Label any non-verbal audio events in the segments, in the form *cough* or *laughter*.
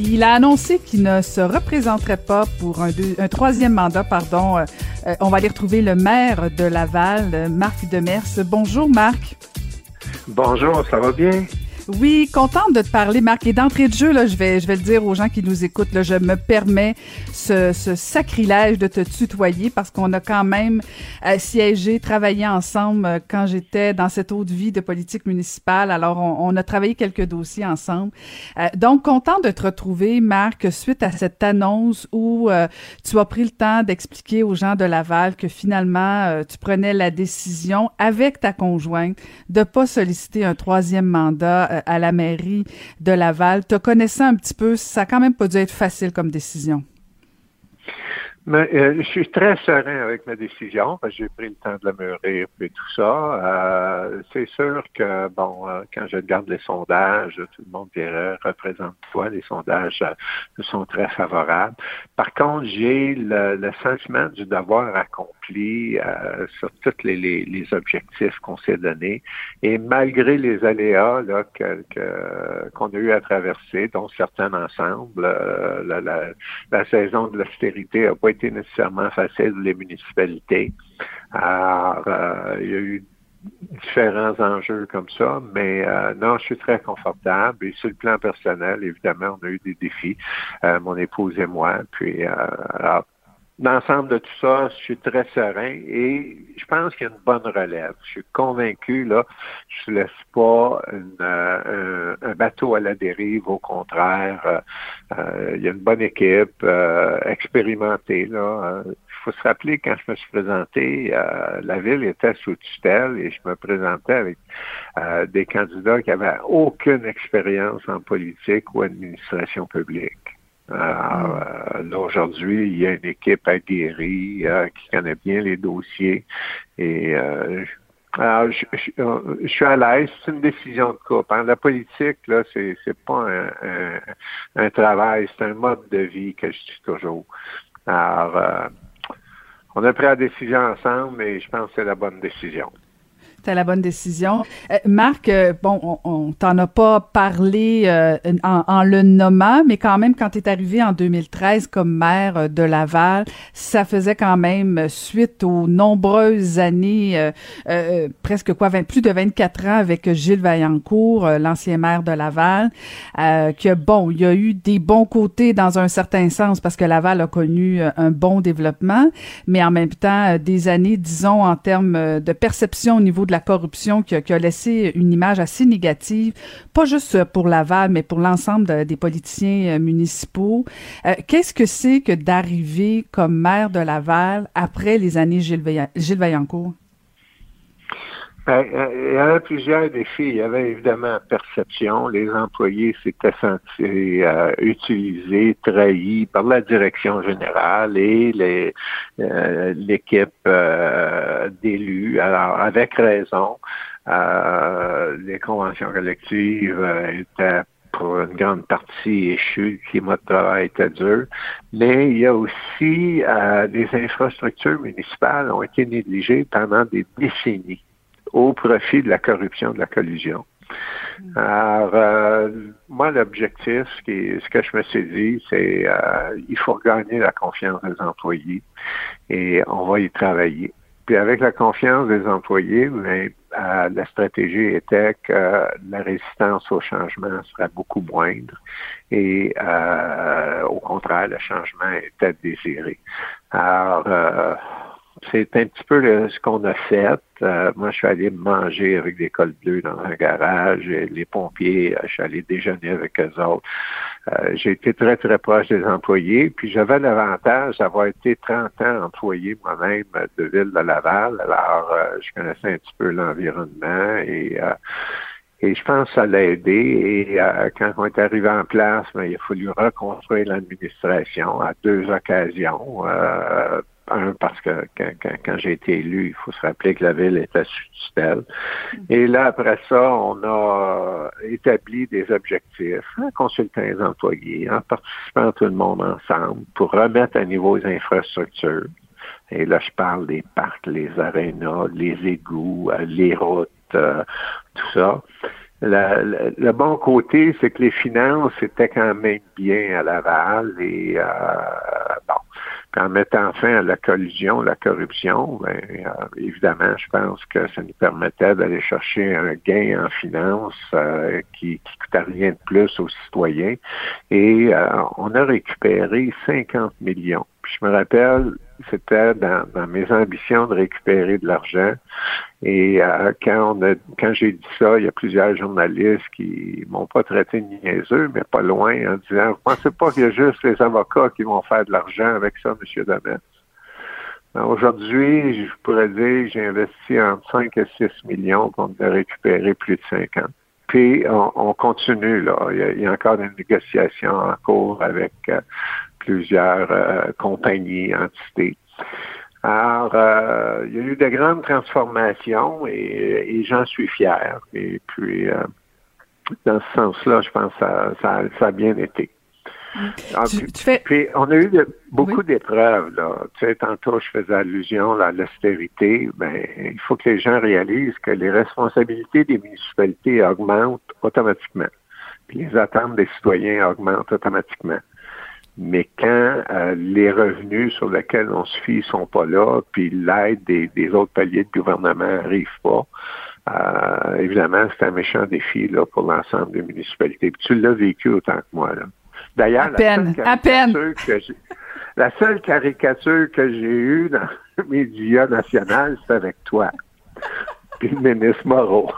Il a annoncé qu'il ne se représenterait pas pour un, troisième mandat. Pardon. Euh, euh, on va aller retrouver le maire de Laval, Marc Demers. Bonjour, Marc. Bonjour, ça va bien? Oui, contente de te parler, Marc. Et d'entrée de jeu, là, je vais, je vais le dire aux gens qui nous écoutent, là, je me permets ce, ce sacrilège de te tutoyer parce qu'on a quand même euh, siégé, travaillé ensemble euh, quand j'étais dans cette autre vie de politique municipale. Alors, on, a travaillé quelques dossiers ensemble. Euh, donc, content de te retrouver, Marc, suite à cette annonce où tu as pris le temps d'expliquer aux gens de Laval que finalement, tu prenais la décision avec ta conjointe de pas solliciter un troisième mandat à la mairie de Laval. Te connaissant un petit peu, ça a quand même pas dû être facile comme décision. Mais, euh, je suis très serein avec ma décision que j'ai pris le temps de la mûrir et tout ça. Euh, c'est sûr que, bon, euh, quand je regarde les sondages, tout le monde dirait, représente-toi, les sondages sont très favorables. Par contre, j'ai le, sentiment du devoir accompli sur tous les, les, objectifs qu'on s'est donnés. Et malgré les aléas là, que, qu'on a eu à traverser, dont certains ensemble, la, la, la saison de l'austérité n'a pas été nécessairement facile les municipalités. Alors, euh, il y a eu différents enjeux comme ça, mais euh, non, je suis très confortable. Et sur le plan personnel, évidemment, on a eu des défis, euh, mon épouse et moi. Puis, alors, l'ensemble de tout ça, je suis très serein et je pense qu'il y a une bonne relève. Je suis convaincu, là, je ne laisse pas euh, un, bateau à la dérive, au contraire. Euh, euh, il y a une bonne équipe expérimentée. Là. Il faut se rappeler, quand je me suis présenté, la ville était sous tutelle et je me présentais avec des candidats qui n'avaient aucune expérience en politique ou administration publique. Euh, là, aujourd'hui, il y a une équipe aguerrie euh, qui connaît bien les dossiers. Et euh, alors, je, suis à l'aise. C'est une décision de couple. Hein. La politique, là, c'est, pas un, un, travail, c'est un mode de vie que je suis toujours. Alors, on a pris la décision ensemble et je pense que c'est la bonne décision. C'était la bonne décision. Euh, Marc, euh, bon, on, on t'en a pas parlé euh, en, le nommant, mais quand même, quand tu es arrivé en 2013 comme maire de Laval, ça faisait quand même suite aux nombreuses années, presque quoi, 20, plus de 24 ans avec Gilles Vaillancourt, l'ancien maire de Laval, que bon, il y a eu des bons côtés dans un certain sens parce que Laval a connu un bon développement, mais en même temps, des années, disons, en termes de perception au niveau de la corruption qui a, laissé une image assez négative, pas juste pour Laval, mais pour l'ensemble des politiciens euh, municipaux. Euh, qu'est-ce que c'est que d'arriver comme maire de Laval après les années Gilles, Vaillancourt? Ben, euh, il y avait plusieurs défis. Il y avait évidemment perception. Les employés s'étaient sentis euh, utilisés, trahis par la direction générale et euh, l'équipe d'élus. Alors, avec raison, les conventions collectives étaient pour une grande partie échues, le climat de travail était dur, mais il y a aussi des infrastructures municipales ont été négligées pendant des décennies au profit de la corruption, de la collusion. Alors, euh, moi, l'objectif, ce que je me suis dit, c'est euh, il faut gagner la confiance des employés et on va y travailler. puis avec la confiance des employés, ben, euh, la stratégie était que la résistance au changement serait beaucoup moindre et euh, au contraire, le changement était désiré. Alors, euh, c'est un petit peu ce qu'on a fait. Euh, moi, je suis allé manger avec des cols bleus dans un garage. Les pompiers, euh, je suis allé déjeuner avec eux autres. Euh, j'ai été très, très proche des employés. Puis j'avais l'avantage d'avoir été 30 ans employé moi-même de Ville de Laval. Alors, je connaissais un petit peu l'environnement et et je pense que ça l'a aidé. Et quand on est arrivé en place, ben, il a fallu reconstruire l'administration à deux occasions. Un, parce que quand, j'ai été élu, il faut se rappeler que la ville était sous tutelle. Et là, après ça, on a établi des objectifs en consultant les employés, en participant tout le monde ensemble pour remettre à niveau les infrastructures. Et là, je parle des parcs, les arénas, les égouts, euh, les routes, euh, tout ça. le bon côté, c'est que les finances étaient quand même bien à Laval et euh, bon, en mettant fin à la collusion, la corruption, ben, euh, évidemment, je pense que ça nous permettait d'aller chercher un gain en finance euh, qui ne coûtait rien de plus aux citoyens. Et euh, on a récupéré 50 millions. Puis je me rappelle, c'était dans, mes ambitions de récupérer de l'argent. Et euh, quand a, j'ai dit ça, il y a plusieurs journalistes qui m'ont pas traité de niaiseux, mais pas loin, en disant, vous pensez pas qu'il y a juste les avocats qui vont faire de l'argent avec ça, M. Damet? Ben, aujourd'hui, je pourrais dire j'ai investi entre 5 et 6 millions pour récupérer plus de 50. Puis on, continue, là. Il y, a, encore des négociations en cours avec euh, plusieurs euh, compagnies, entités. Alors, euh, il y a eu de grandes transformations et, j'en suis fier. Et puis, euh, dans ce sens-là, je pense que ça, a bien été. Ah, puis, on a eu beaucoup d'épreuves. Tu sais, tantôt, je faisais allusion à l'austérité. Ben, il faut que les gens réalisent que les responsabilités des municipalités augmentent automatiquement. Puis les attentes des citoyens augmentent automatiquement. Mais quand euh, les revenus sur lesquels on se fie sont pas là, puis l'aide des, autres paliers de gouvernement n'arrive pas, euh, évidemment, c'est un méchant défi là, pour l'ensemble des municipalités. Puis tu l'as vécu autant que moi. D'ailleurs, la, la seule caricature que j'ai eue dans *laughs* les médias nationaux, c'est avec toi. Puis le ministre Moreau.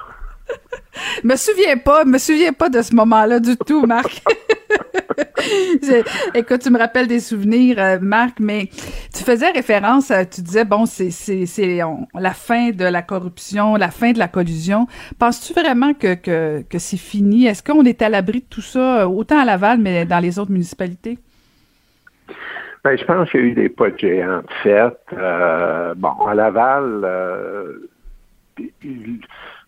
*laughs* me souviens pas, me souviens pas de ce moment-là du tout, Marc. *laughs* *laughs* écoute, tu me rappelles des souvenirs, euh, Marc, mais tu faisais référence, tu disais, bon, c'est la fin de la corruption, la fin de la collusion. Penses-tu vraiment que, que, que c'est fini? Est-ce qu'on est à l'abri de tout ça, autant à Laval, mais dans les autres municipalités? Ben, je pense qu'il y a eu des pas de géants fait. Euh, bon, à Laval, euh,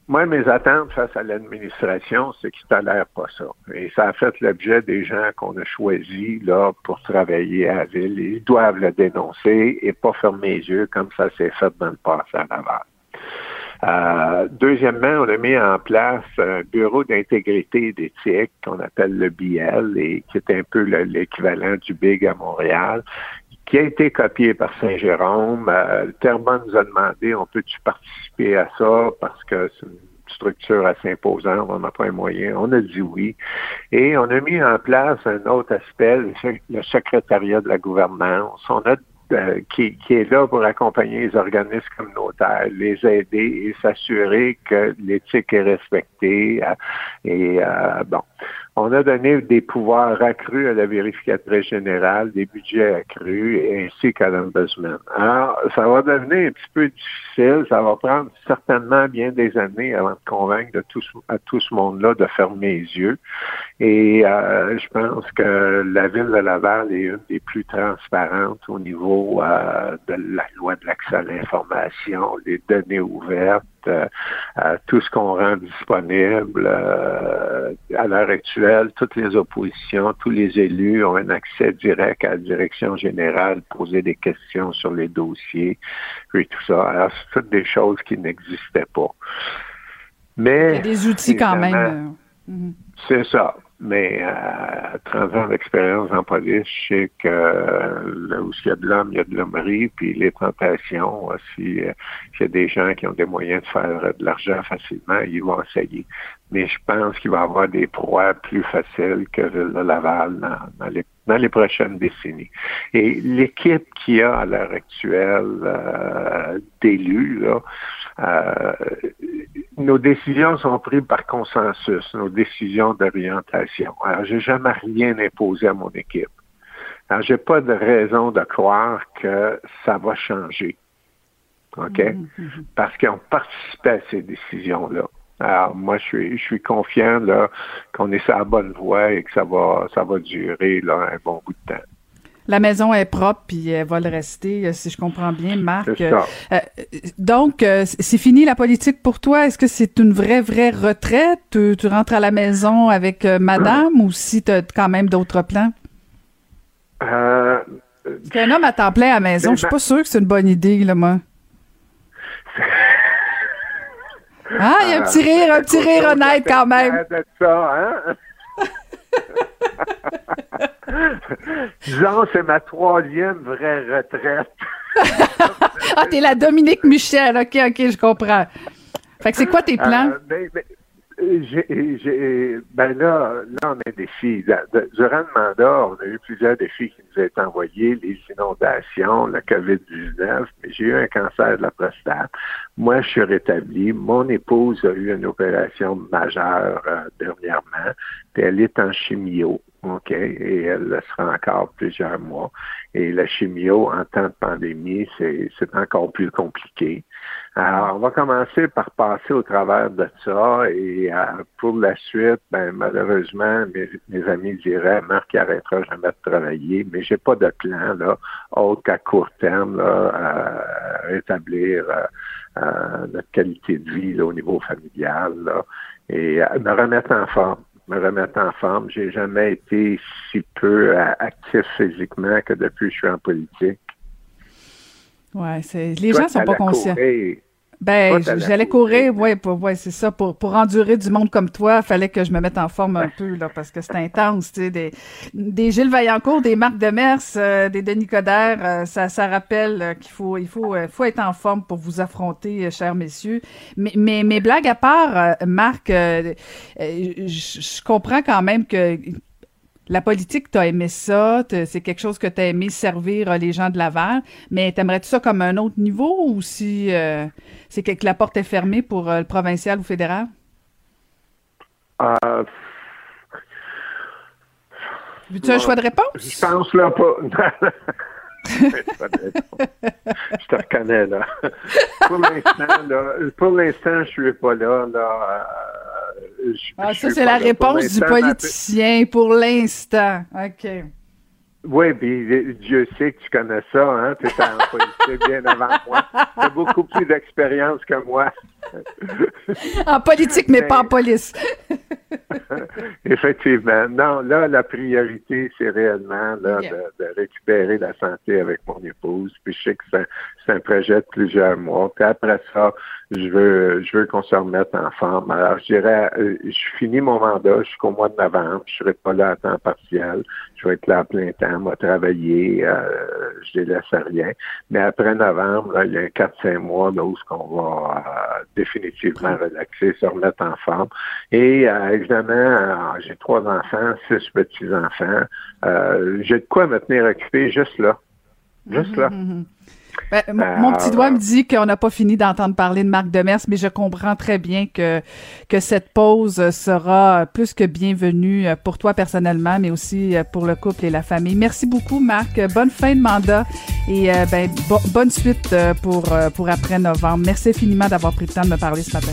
moi, mes attentes face à l'administration, c'est qu'ils tolèrent pas ça. Et ça a fait l'objet des gens qu'on a choisis là pour travailler à la ville. Ils doivent le dénoncer et pas fermer les yeux comme ça s'est fait dans le passé à Laval. Euh, deuxièmement, on a mis en place un bureau d'intégrité et d'éthique qu'on appelle le BL et qui est un peu l'équivalent du BIG à Montréal qui a été copié par Saint-Jérôme. Euh, Terrebonne nous a demandé, on peut-tu participer à ça parce que c'est une structure assez imposante, on n'a pas un moyen. On a dit oui. Et on a mis en place un autre aspect, le secrétariat de la gouvernance. On a euh, qui, qui, est là pour accompagner les organismes communautaires, les aider et s'assurer que l'éthique est respectée. Euh, et euh, bon, on a donné des pouvoirs accrus à la vérificatrice générale, des budgets accrus, ainsi qu'à l'ombudsman. Alors, ça va devenir un petit peu difficile, ça va prendre certainement bien des années avant de convaincre de tout, à tout ce monde-là de fermer les yeux. Et euh, je pense que la ville de Laval est une des plus transparentes au niveau euh, de la loi de l'accès à l'information, les données ouvertes, euh, tout ce qu'on rend disponible euh, à l'heure actuelle, toutes les oppositions, tous les élus ont un accès direct à la direction générale, poser des questions sur les dossiers et tout ça. Alors, c'est toutes des choses qui n'existaient pas. Mais il y a des outils quand même. Euh, c'est ça. Mais à 30 ans d'expérience en police, je sais que là où il y a de l'homme, il y a de l'hommerie, puis les tentations, si il y a des gens qui ont des moyens de faire de l'argent facilement, ils vont essayer. Mais je pense qu'il va y avoir des proies plus faciles que le Laval dans, les dans les prochaines décennies. Et l'équipe qu'il y a à l'heure actuelle euh, d'élus, là, euh, nos décisions sont prises par consensus, nos décisions d'orientation. Alors, j'ai jamais rien imposé à mon équipe. Alors, j'ai pas de raison de croire que ça va changer. OK? Mm-hmm. Parce qu'on participait à ces décisions-là. Alors, moi, je suis, je suis confiant là, qu'on est sur la bonne voie et que ça va, ça va durer là, un bon bout de temps. La maison est propre, puis elle va le rester, euh, si je comprends bien, Marc. Euh, donc, euh, c'est fini la politique pour toi? Est-ce que c'est une vraie, vraie retraite? Tu, rentres à la maison avec madame ou si tu as quand même d'autres plans? Qu'un homme à temps plein à la maison, je suis pas sûr que c'est une bonne idée, là, moi. *laughs* Ah, il y a un petit rire, un petit rire honnête quand même. ça, hein? *laughs* Disons, c'est ma troisième vraie retraite. *laughs* ah, t'es la Dominique Michel. OK, OK, je comprends. Fait que c'est quoi tes plans? Euh, ben, ben, j'ai, ben là, là, on a des défis. Durant le mandat, on a eu plusieurs défis qui nous ont été envoyés, les inondations, la COVID-19, mais j'ai eu un cancer de la prostate. Moi, je suis rétabli. Mon épouse a eu une opération majeure euh, dernièrement, puis elle est en chimio. OK, et elle le sera encore plusieurs mois. Et la chimio, en temps de pandémie, c'est encore plus compliqué. Alors, on va commencer par passer au travers de ça et euh, pour la suite, ben, malheureusement, mes, amis diraient, Marc arrêtera jamais de travailler, mais j'ai pas de plan, là, autre qu'à court terme, là, à rétablir euh, euh, notre qualité de vie, au niveau familial, là, et me remettre en forme me remettre en forme. J'ai jamais été si peu actif physiquement que depuis que je suis en politique. Ouais, c'est les gens sont pas conscients. Ben, j'allais courir, ouais, ouais, c'est ça. Pour, pour endurer du monde comme toi, il fallait que je me mette en forme un peu, là, parce que c'est intense, tu sais, des, des Gilles Vaillancourt, des Marc Demers, euh, des Denis Coderre, euh, ça, ça rappelle euh, qu'il faut, il faut, faut être en forme pour vous affronter, chers messieurs. Mais, mais, mais blague à part, Marc, je comprends quand même que la politique, tu as aimé ça, c'est quelque chose que tu as aimé servir euh, les gens de Laval, mais t'aimerais-tu ça comme un autre niveau ou si euh, c'est que la porte est fermée pour euh, le provincial ou fédéral? Euh, Veux-tu un choix de réponse? Je pense là pas. *laughs* je te reconnais là. pour l'instant, là, pour l'instant, je suis pas là. là ah, ça, c'est la réponse du politicien pour l'instant. OK. Oui, puis Dieu sait que tu connais ça, hein? Tu es en *laughs* politique bien avant moi. Tu as beaucoup plus d'expérience que moi. *laughs* en politique, mais, pas en police. *laughs* Effectivement. Non, là, la priorité, c'est réellement là, de, récupérer la santé avec mon épouse. Puis je sais que c'est un projet de plusieurs mois. Puis après ça, je veux je veux qu'on se remette en forme. Alors, je dirais, euh, je finis mon mandat jusqu'au mois de novembre. Je serai pas là à temps partiel. Je vais être là à plein temps, moi travailler, euh, je délaisse rien. Mais après novembre, là, il y a 4-5 mois là, où qu'on va euh, définitivement relaxer, se remettre en forme. Et euh, évidemment, j'ai trois enfants, six petits-enfants. j'ai de quoi me tenir occupé juste là. Juste là. Mm-hmm, mm-hmm. Ben, mon, petit doigt me dit qu'on n'a pas fini d'entendre parler de Marc Demers, mais je comprends très bien que, que cette pause sera plus que bienvenue pour toi personnellement, mais aussi pour le couple et la famille. Merci beaucoup, Marc. Bonne fin de mandat et euh, ben, bonne suite euh, pour, euh, pour après novembre. Merci infiniment d'avoir pris le temps de me parler ce matin.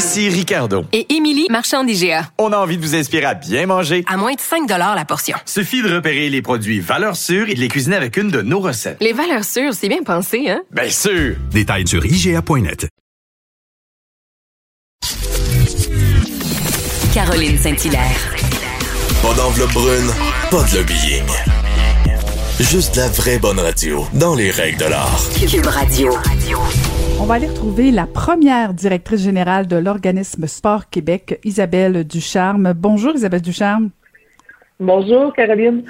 Ici Ricardo. Et Émilie, marchand d'IGA. On a envie de vous inspirer à bien manger. À moins de 5 la portion. Suffit de repérer les produits valeurs sûres et de les cuisiner avec une de nos recettes. Les valeurs sûres, c'est bien pensé, hein? Bien sûr! Détails sur IGA.net. Caroline Saint-Hilaire. Pas d'enveloppe brune, pas de lobbying. Juste la vraie bonne radio, dans les règles de l'art. Cube Radio. On va aller retrouver la première directrice générale de l'organisme Sport Québec, Isabelle Ducharme. Bonjour Isabelle Ducharme. Bonjour Caroline.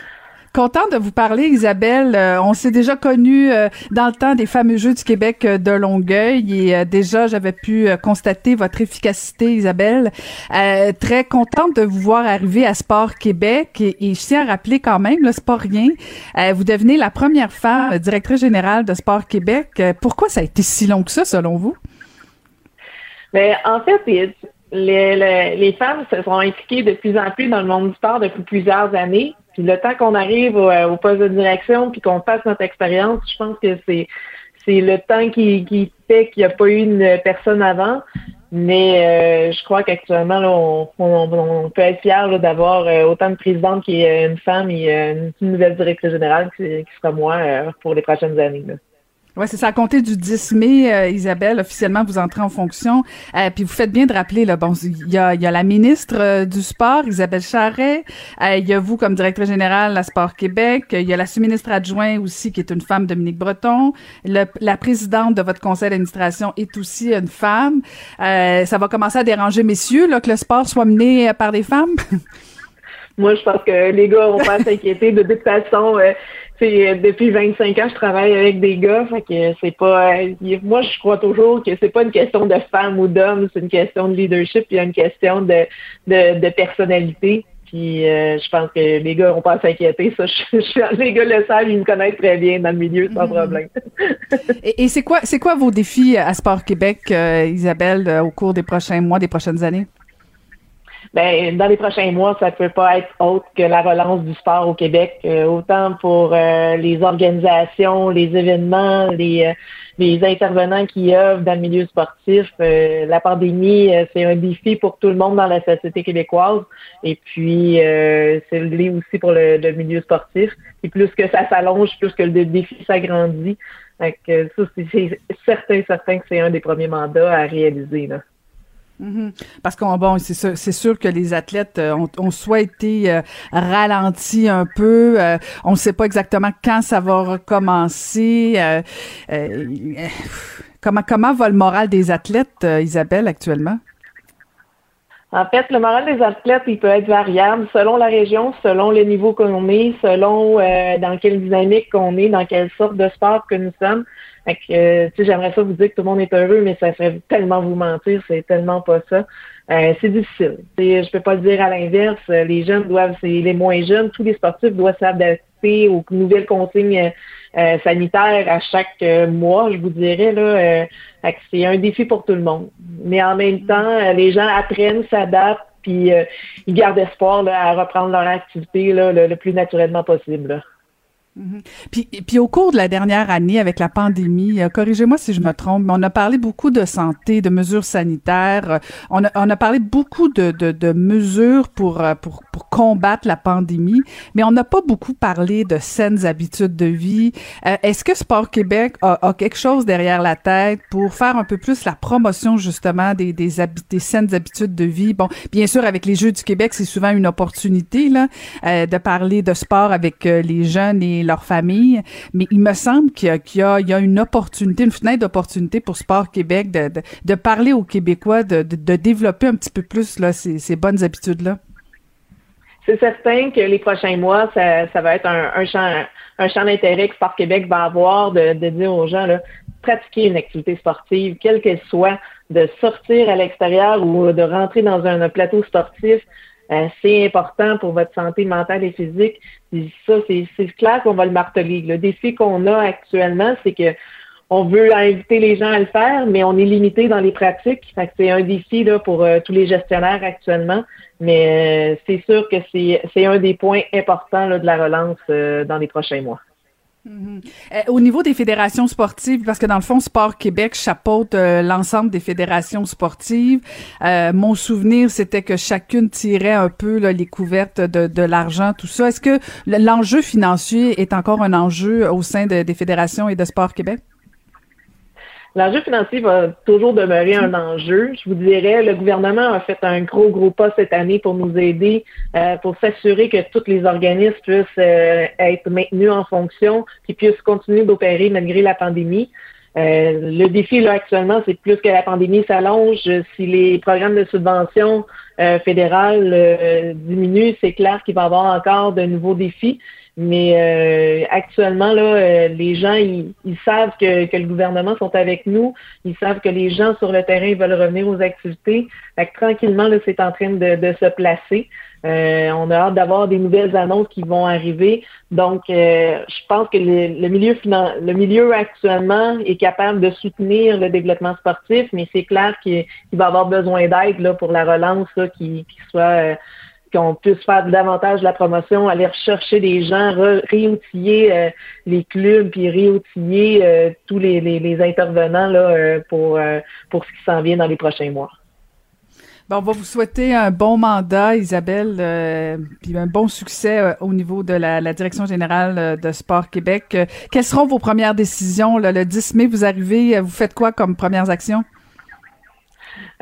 Content de vous parler, Isabelle. Euh, on s'est déjà connu euh, dans le temps des fameux Jeux du Québec euh, de Longueuil et déjà j'avais pu constater votre efficacité, Isabelle. très contente de vous voir arriver à Sport Québec et, je tiens à rappeler quand même, le sport rien, vous devenez la première femme directrice générale de Sport Québec. pourquoi ça a été si long que ça, selon vous? Mais ben, en fait, les, les femmes se sont impliquées de plus en plus dans le monde du sport depuis plusieurs années. Le temps qu'on arrive euh, au, poste de direction puis qu'on fasse notre expérience, je pense que c'est c'est le temps qui, qui fait qu'il n'y a pas eu une personne avant. Mais euh, je crois qu'actuellement, on, on, peut être fier d'avoir euh, autant de présidentes qui est une femme et une, nouvelle directrice générale qui, qui sera moi pour les prochaines années. Là. Oui, c'est ça. À compter du 10 mai, euh, Isabelle, officiellement, vous entrez en fonction. Euh, puis vous faites bien de rappeler, là, bon, il y a, y a la ministre euh, du Sport, Isabelle Charret. Il y a vous comme directrice générale à Sport Québec. Il y a la sous-ministre adjointe aussi, qui est une femme, Dominique Breton. la présidente de votre conseil d'administration est aussi une femme. ça va commencer à déranger messieurs, là, que le sport soit mené par des femmes? *laughs* Moi, je pense que les gars vont pas *laughs* s'inquiéter. De toute façon, c'est depuis 25 ans, je travaille avec des gars, fait que c'est pas. moi, je crois toujours que c'est pas une question de femme ou d'homme, c'est une question de leadership, puis une question de, de, personnalité. Puis euh, je pense que les gars n'ont pas à s'inquiéter. Ça, *laughs* je, les gars le savent, ils me connaissent très bien dans le milieu, sans mm-hmm. problème. *laughs* et, c'est quoi, c'est quoi vos défis à Sport Québec, euh, Isabelle, euh, au cours des prochains mois, des prochaines années? Ben, dans les prochains mois, ça ne peut pas être autre que la relance du sport au Québec, euh, autant pour euh, les organisations, les événements, les, euh, les intervenants qui œuvrent dans le milieu sportif. la pandémie, c'est un défi pour tout le monde dans la société québécoise. Et puis, c'est le aussi pour le, milieu sportif. Et plus que ça s'allonge, plus que le défi s'agrandit. Donc, ça, c'est certain, certain que c'est un des premiers mandats à réaliser. Là. Mhm. Parce qu'on bon, c'est sûr, que les athlètes euh, ont, ont soit été euh, ralentis un peu, euh, on ne sait pas exactement quand ça va recommencer. comment comment va le moral des athlètes, Isabelle, actuellement? En fait, le moral des athlètes, il peut être variable selon la région, selon le niveau qu'on est, selon dans quelle dynamique qu'on est, dans quelle sorte de sport que nous sommes. Fait que, euh, tu sais, j'aimerais ça vous dire que tout le monde est heureux, mais ça serait tellement vous mentir, c'est tellement pas ça. Euh, c'est difficile. Je je peux pas le dire à l'inverse. Les jeunes doivent, c'est les moins jeunes, tous les sportifs doivent s'adapter aux nouvelles consignes euh, sanitaires à chaque mois, je vous dirais là. c'est un défi pour tout le monde. Mais en même temps, les gens apprennent, s'adaptent, puis ils gardent espoir à reprendre leur activité là, le, plus naturellement possible. Mhm. Puis, puis au cours de la dernière année avec la pandémie, euh, corrigez-moi si je me trompe, mais on a parlé beaucoup de santé, de mesures sanitaires, euh, on, a, on a parlé beaucoup de, de, de mesures pour, euh, pour, pour combattre la pandémie, mais on n'a pas beaucoup parlé de saines habitudes de vie. Est-ce que Sport Québec a, a, quelque chose derrière la tête pour faire un peu plus la promotion justement des, des, des saines habitudes de vie? Bon, bien sûr, avec les Jeux du Québec, c'est souvent une opportunité là, de parler de sport avec les jeunes et leur famille. Mais il me semble qu'il y, a, une opportunité, une fenêtre d'opportunité pour Sport Québec de, parler aux Québécois, de, développer un petit peu plus là, ces, bonnes habitudes-là. C'est certain que les prochains mois, ça, va être un, champ, un d'intérêt que Sport Québec va avoir de, dire aux gens, là, pratiquer une activité sportive, quelle qu'elle soit, de sortir à l'extérieur ou de rentrer dans un plateau sportif, euh, c'est important pour votre santé mentale et physique. ça, c'est clair qu'on va le marteler. Le défi qu'on a actuellement, c'est que on veut inviter les gens à le faire, mais on est limité dans les pratiques. c'est un défi là, pour euh, tous les gestionnaires actuellement. Mais euh, c'est sûr que c'est un des points importants de la relance dans les prochains mois. Mhm. Euh, au niveau des fédérations sportives, parce que dans le fond, Sport Québec chapeaute euh, l'ensemble des fédérations sportives. Euh, mon souvenir, c'était que chacune tirait un peu les couvertes de, l'argent, tout ça. Est-ce que l'enjeu financier est encore un enjeu au sein de- des fédérations et de Sport Québec? L'enjeu financier va toujours demeurer un enjeu. Je vous dirais, le gouvernement a fait un gros, gros pas cette année pour nous aider, euh, pour s'assurer que tous les organismes puissent euh, être maintenus en fonction, puis puissent continuer d'opérer malgré la pandémie. Euh, le défi là actuellement, c'est plus que la pandémie s'allonge. Si les programmes de subvention euh, fédérales euh, diminuent, c'est clair qu'il va y avoir encore de nouveaux défis. Mais euh, actuellement, là, euh, les gens, ils, ils savent que, que le gouvernement sont avec nous. Ils savent que les gens sur le terrain veulent revenir aux activités. Fait que tranquillement, là, c'est en train de, de se placer. Euh, on a hâte d'avoir des nouvelles annonces qui vont arriver. Donc, euh, je pense que le, le milieu le milieu actuellement est capable de soutenir le développement sportif, mais c'est clair qu'il qu'il va avoir besoin d'aide là, pour la relance, là, qui, qui soit euh, qu'on puisse faire davantage de la promotion, aller rechercher des gens, réoutiller euh, les clubs, puis réoutiller euh, tous les, intervenants là, euh, pour, pour ce qui s'en vient dans les prochains mois. Bon, on va vous souhaiter un bon mandat, Isabelle, puis un bon succès au niveau de la, Direction générale de Sport Québec. Quelles seront vos premières décisions? le 10 mai, vous arrivez, vous faites quoi comme premières actions?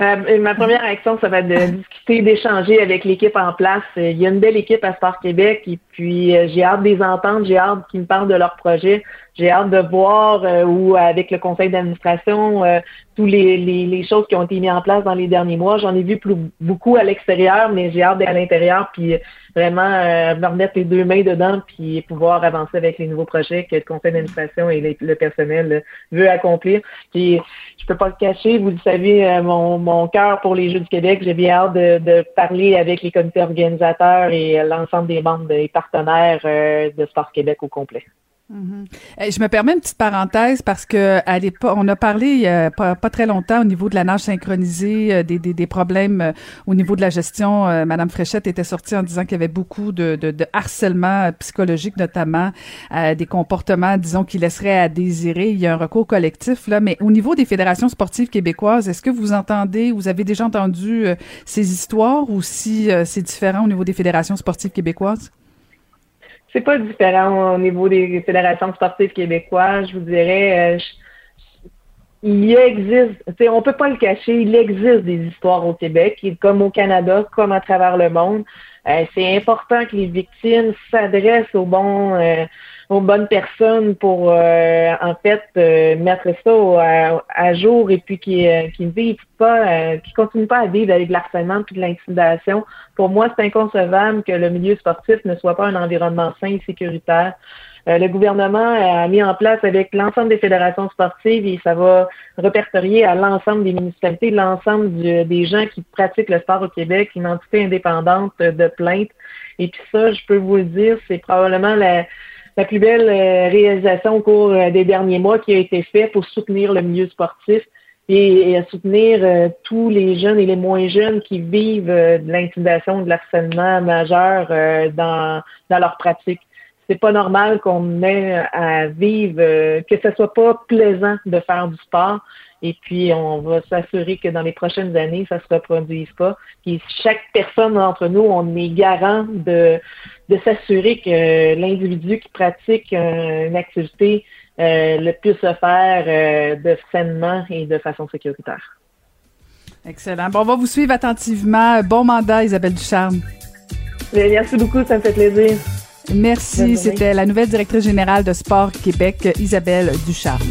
Euh, ma première action, ça va être de *laughs* discuter, d'échanger avec l'équipe en place. Euh, Il y a une belle équipe à Sport Québec et puis euh, j'ai hâte de les entendre, j'ai hâte qu'ils me parlent de leur projet. J'ai hâte de voir euh, où, avec le conseil d'administration, euh, tous les, les, les choses qui ont été mises en place dans les derniers mois. J'en ai vu plus, beaucoup à l'extérieur, mais j'ai hâte d'être à l'intérieur puis vraiment euh, me remettre les deux mains dedans puis pouvoir avancer avec les nouveaux projets que le conseil d'administration et le personnel veut accomplir. Puis je peux pas le cacher, vous le savez, euh, mon, mon cœur pour les Jeux du Québec, j'ai bien hâte de, de parler avec les comités organisateurs et l'ensemble des membres des partenaires euh, de Sport Québec au complet. Eh, Je me permets une petite parenthèse parce que à l'époque, on a parlé il a pas, pas très longtemps au niveau de la nage synchronisée, euh, des, des, des problèmes euh, au niveau de la gestion. Euh, Madame Fréchette était sortie en disant qu'il y avait beaucoup de, de, de harcèlement euh, psychologique, notamment euh, des comportements, disons, qui laisseraient à désirer. Il y a un recours collectif là, mais au niveau des fédérations sportives québécoises, est-ce que vous entendez, vous avez déjà entendu euh, ces histoires ou si euh, c'est différent au niveau des fédérations sportives québécoises? C'est pas différent au niveau des fédérations sportives québécoises, je vous dirais. euh, il existe, on peut pas le cacher, il existe des histoires au Québec, comme au Canada, comme à travers le monde. Euh, c'est important que les victimes s'adressent aux bons, euh, aux bonnes personnes pour, euh, en fait, euh, mettre ça à, à jour et puis qui euh, qui ne vivent pas, euh, qui continuent pas à vivre avec de l'harcèlement puis de l'intimidation. Pour moi, c'est inconcevable que le milieu sportif ne soit pas un environnement sain et sécuritaire. Euh, le gouvernement a mis en place avec l'ensemble des fédérations sportives et ça va répertorier à l'ensemble des municipalités, l'ensemble des gens qui pratiquent le sport au Québec, une entité indépendante de plainte. Et puis ça, je peux vous le dire, c'est probablement la, la plus belle euh, réalisation au cours euh, des derniers mois qui a été faite pour soutenir le milieu sportif et, à soutenir euh, tous les jeunes et les moins jeunes qui vivent de l'intimidation, de l'harcèlement majeur dans, dans leur pratique c'est pas normal qu'on ait à vivre, que ce soit pas plaisant de faire du sport. Et puis, on va s'assurer que dans les prochaines années, ça se reproduise pas. Puis, chaque personne d'entre nous, on est garant de, de s'assurer que l'individu qui pratique euh, une activité euh, le puisse se faire euh, de sainement et de façon sécuritaire. Excellent. Bon, on va vous suivre attentivement. Bon mandat, Isabelle Ducharme. Merci beaucoup, ça me fait plaisir. Merci. C'était la nouvelle directrice générale de Sport Québec, Isabelle Ducharme.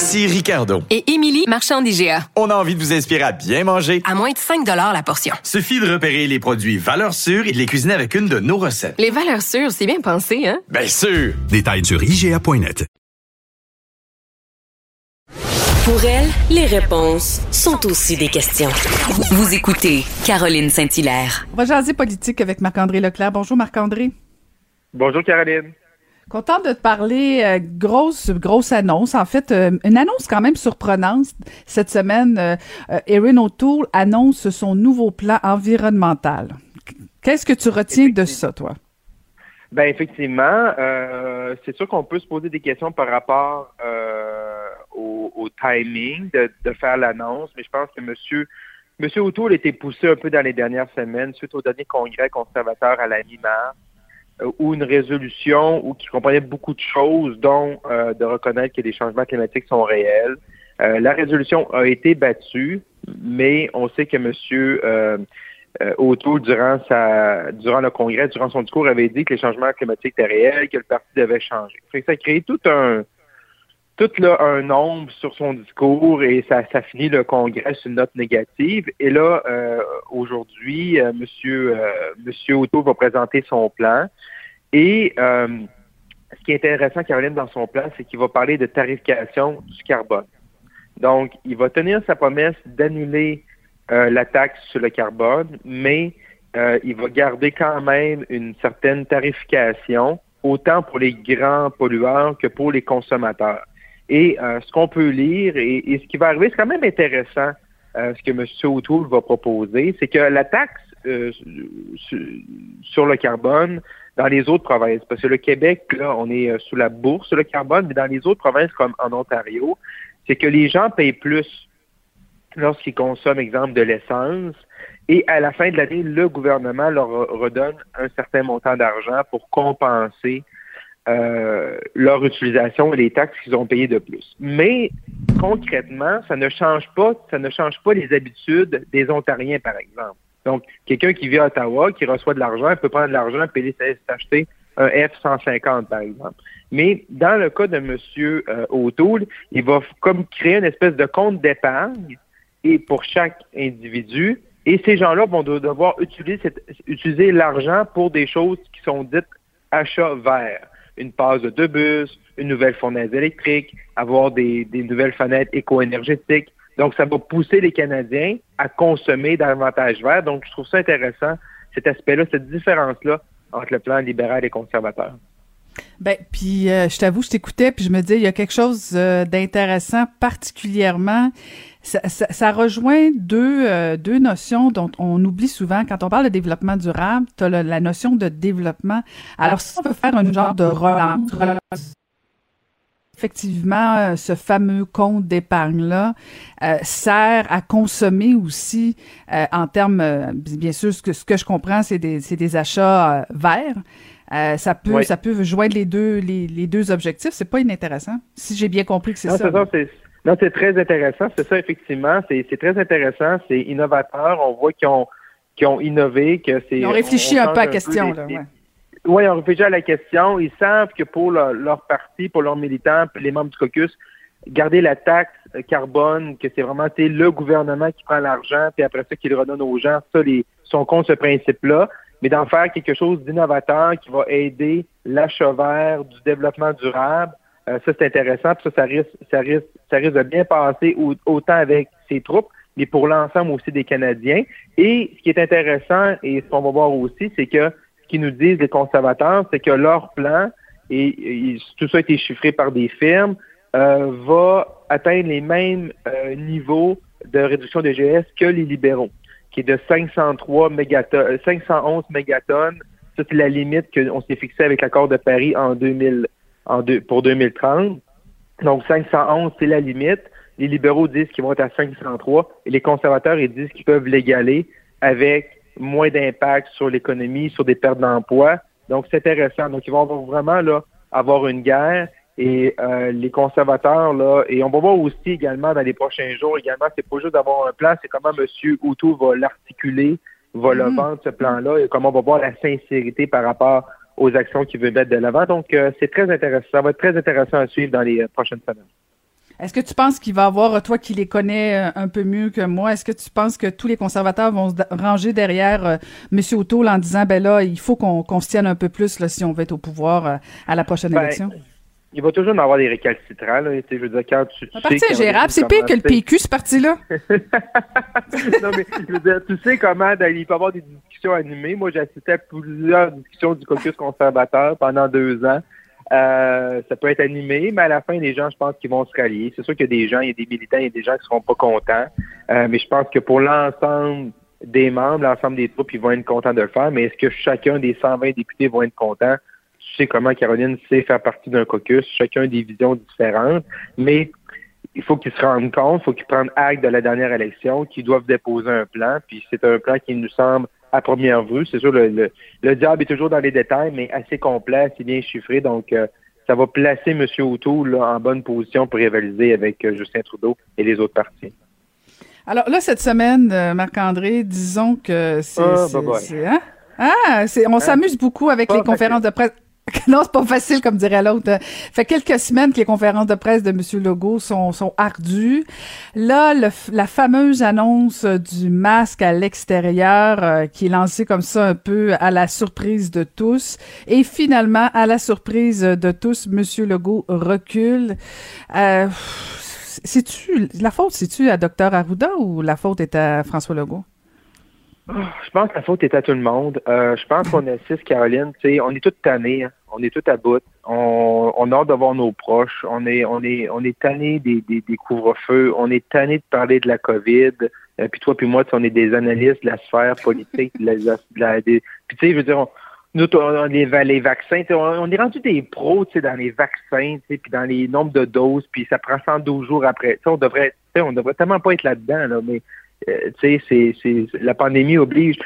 Ici Ricardo. Et Émilie, marchand d'IGA. On a envie de vous inspirer à bien manger. À moins de 5 la portion. Suffit de repérer les produits valeurs sûres et de les cuisiner avec une de nos recettes. Les valeurs sûres, c'est bien pensé, hein? Bien sûr! Détails sur IGA.net. Pour elle, les réponses sont aussi des questions. Vous écoutez Caroline Saint-Hilaire. On va jaser politique avec Marc-André Leclerc. Bonjour Marc-André. Bonjour Caroline. Content de te parler. Euh, grosse, grosse annonce. En fait, euh, une annonce quand même surprenante. Cette semaine, euh, Erin O'Toole annonce son nouveau plan environnemental. Qu'est-ce que tu retiens de ça, toi? Ben effectivement, c'est sûr qu'on peut se poser des questions par rapport au, timing de, faire l'annonce, mais je pense que Monsieur Monsieur O'Toole été poussé un peu dans les dernières semaines suite au dernier congrès conservateur à la mi-mars, ou une résolution ou qui comprenait beaucoup de choses, dont euh, de reconnaître que les changements climatiques sont réels. Euh, la résolution a été battue, mais on sait que Monsieur euh, O'Toole, durant sa durant le congrès, durant son discours, avait dit que les changements climatiques étaient réels, que le parti devait changer. ça a créé tout un tout là, un nombre sur son discours et ça, finit le Congrès sur une note négative. Et là, euh, aujourd'hui, euh, Monsieur, euh, va présenter son plan. Et euh, ce qui est intéressant, Caroline, dans son plan, c'est qu'il va parler de tarification du carbone. Donc, il va tenir sa promesse d'annuler la taxe sur le carbone, mais il va garder quand même une certaine tarification, autant pour les grands pollueurs que pour les consommateurs. Et euh, ce qu'on peut lire et, ce qui va arriver, c'est quand même intéressant euh, ce que M. O'Toole va proposer, c'est que la taxe euh, sur le carbone dans les autres provinces, parce que le Québec, là, on est sous la bourse sur le carbone, mais dans les autres provinces comme en Ontario, c'est que les gens payent plus lorsqu'ils consomment, exemple, de l'essence, et à la fin de l'année, le gouvernement leur redonne un certain montant d'argent pour compenser euh, leur utilisation et les taxes qu'ils ont payées de plus. Mais concrètement, ça ne change pas, ça ne change pas les habitudes des Ontariens, par exemple. Donc, quelqu'un qui vit à Ottawa, qui reçoit de l'argent, peut prendre de l'argent et s'acheter un F-150, par exemple. Mais dans le cas de M. Euh, O'Toole, il va comme créer une espèce de compte d'épargne et pour chaque individu. Et ces gens-là vont devoir utiliser, utiliser l'argent pour des choses qui sont dites achats verts une passe de deux bus, une nouvelle fournaise électrique, avoir des, nouvelles fenêtres éco-énergétiques. Donc, ça va pousser les Canadiens à consommer davantage vert. Donc, je trouve ça intéressant, cet aspect-là, cette différence-là entre le plan libéral et conservateur. Ben, puis euh, je t'avoue, je t'écoutais, puis je me dis, il y a quelque chose euh, d'intéressant, particulièrement ça, rejoint deux, euh, deux notions dont on oublie souvent. Quand on parle de développement durable, tu as la notion de développement. Alors, si on veut faire un genre de relance, effectivement, ce fameux compte d'épargne-là sert à consommer aussi en termes, bien sûr, ce que, ce que je comprends, c'est des, des achats verts. Ça peut ça peut joindre les deux les, les deux objectifs. C'est pas inintéressant, si j'ai bien compris que c'est ça. Non, c'est très intéressant. C'est ça, effectivement. C'est très intéressant. C'est innovateur. On voit qu'ils ont, innové, que c'est. Ils ont réfléchi un peu à la question, là. Oui, ils ont réfléchi à la question. Ils savent que pour leur, parti, pour leurs militants, les membres du caucus, garder la taxe carbone, que c'est vraiment le gouvernement qui prend l'argent, puis après ça, qu'il redonne aux gens, ça, les, sont contre ce principe-là, mais d'en faire quelque chose d'innovateur qui va aider l'achat vert, du développement durable, euh, ça, c'est intéressant. Puis ça, ça risque, ça risque, ça risque de bien passer autant avec ses troupes, mais pour l'ensemble aussi des Canadiens. Et ce qui est intéressant, et ce qu'on va voir aussi, c'est que ce qu'ils nous disent les conservateurs, c'est que leur plan, et, tout ça a été chiffré par des firmes, euh, va atteindre les mêmes euh, niveaux de réduction de GS que les libéraux, qui est de 503 mégatonnes, 511 mégatonnes. Ça, c'est la limite qu'on s'est fixée avec l'accord de Paris en 2000 pour 2030. Donc 511, c'est la limite. Les libéraux disent qu'ils vont être à 503 et les conservateurs, ils disent qu'ils peuvent l'égaler avec moins d'impact sur l'économie, sur des pertes d'emploi. Donc c'est intéressant. Donc ils vont vraiment là avoir une guerre et euh, les conservateurs là et on va voir aussi également dans les prochains jours également c'est pas juste d'avoir un plan, c'est comment M. Outou va l'articuler, va le mm-hmm. vendre ce plan-là et comment on va voir la sincérité par rapport aux actions qu'il veut mettre de l'avant. Donc, euh, c'est très intéressant. Ça va être très intéressant à suivre dans les euh, prochaines semaines. Est-ce que tu penses qu'il va avoir, toi qui les connais euh, un peu mieux que moi, est-ce que tu penses que tous les conservateurs vont se ranger derrière euh, M. O'Toole en disant, ben là, il faut qu'on qu'on se tienne un peu plus là, si on veut être au pouvoir euh, à la prochaine Ben, élection? Il va toujours en avoir des récalcitrants. Là. Je veux dire, quand tu, tu parti sais ingérable, c'est pire que le PQ, ce parti-là. *laughs* non, mais je veux dire, tu sais comment d'aller- il peut y avoir des discussions animées. Moi, j'ai assisté à plusieurs discussions du caucus conservateur pendant deux ans. Euh, ça peut être animé, mais à la fin, les gens, je pense qu'ils vont se rallier. C'est sûr qu'il y a des gens, il y a des militants, il y a des gens qui seront pas contents. Euh, mais je pense que pour l'ensemble des membres, l'ensemble des troupes, ils vont être contents de le faire. Mais est-ce que chacun des 120 députés vont être contents? Sais comment Caroline sait faire partie d'un caucus. Chacun a des visions différentes. Mais il faut qu'ils se rendent compte, il faut qu'ils prennent acte de la dernière élection, qu'ils doivent déposer un plan, puis c'est un plan qui nous semble à première vue. C'est sûr, le, le, le diable est toujours dans les détails, mais assez complet, assez bien chiffré, donc euh, ça va placer M. O'Toole là, en bonne position pour rivaliser avec euh, Justin Trudeau et les autres partis. Alors là, cette semaine, euh, Marc-André, disons que c'est... Ah, hein? Ah, on s'amuse beaucoup avec Pas les conférences de presse. *laughs* non, c'est pas facile, comme dirait l'autre. Fait quelques semaines que les conférences de presse de M. Legault sont, sont ardues. Là, le la fameuse annonce euh, du masque à l'extérieur euh, qui est lancée comme ça un peu à la surprise de tous. Et finalement, à la surprise de tous, M. Legault recule. Euh, c'est-tu, la faute, c'est-tu à Dr. Arruda ou la faute est à François Legault? Je pense que la faute est à tout le monde. Euh, je pense qu'on assiste, Caroline, on est tous tannés, hein. on est tous à bout. On, a hâte de voir nos proches. On est, on est, on est tannés des, des, couvre-feux. On est tannés de parler de la COVID. Euh, puis toi, puis moi, on est des analystes de la sphère politique, de la, de la- des- puis tu sais, je veux dire, nous, on- les, les vaccins, on, est rendu des pros, dans les vaccins, puis dans les nombres de doses, puis ça prend 112 jours après. On devrait, on devrait tellement pas être là-dedans, là, mais euh, tu sais, c'est, la pandémie oblige.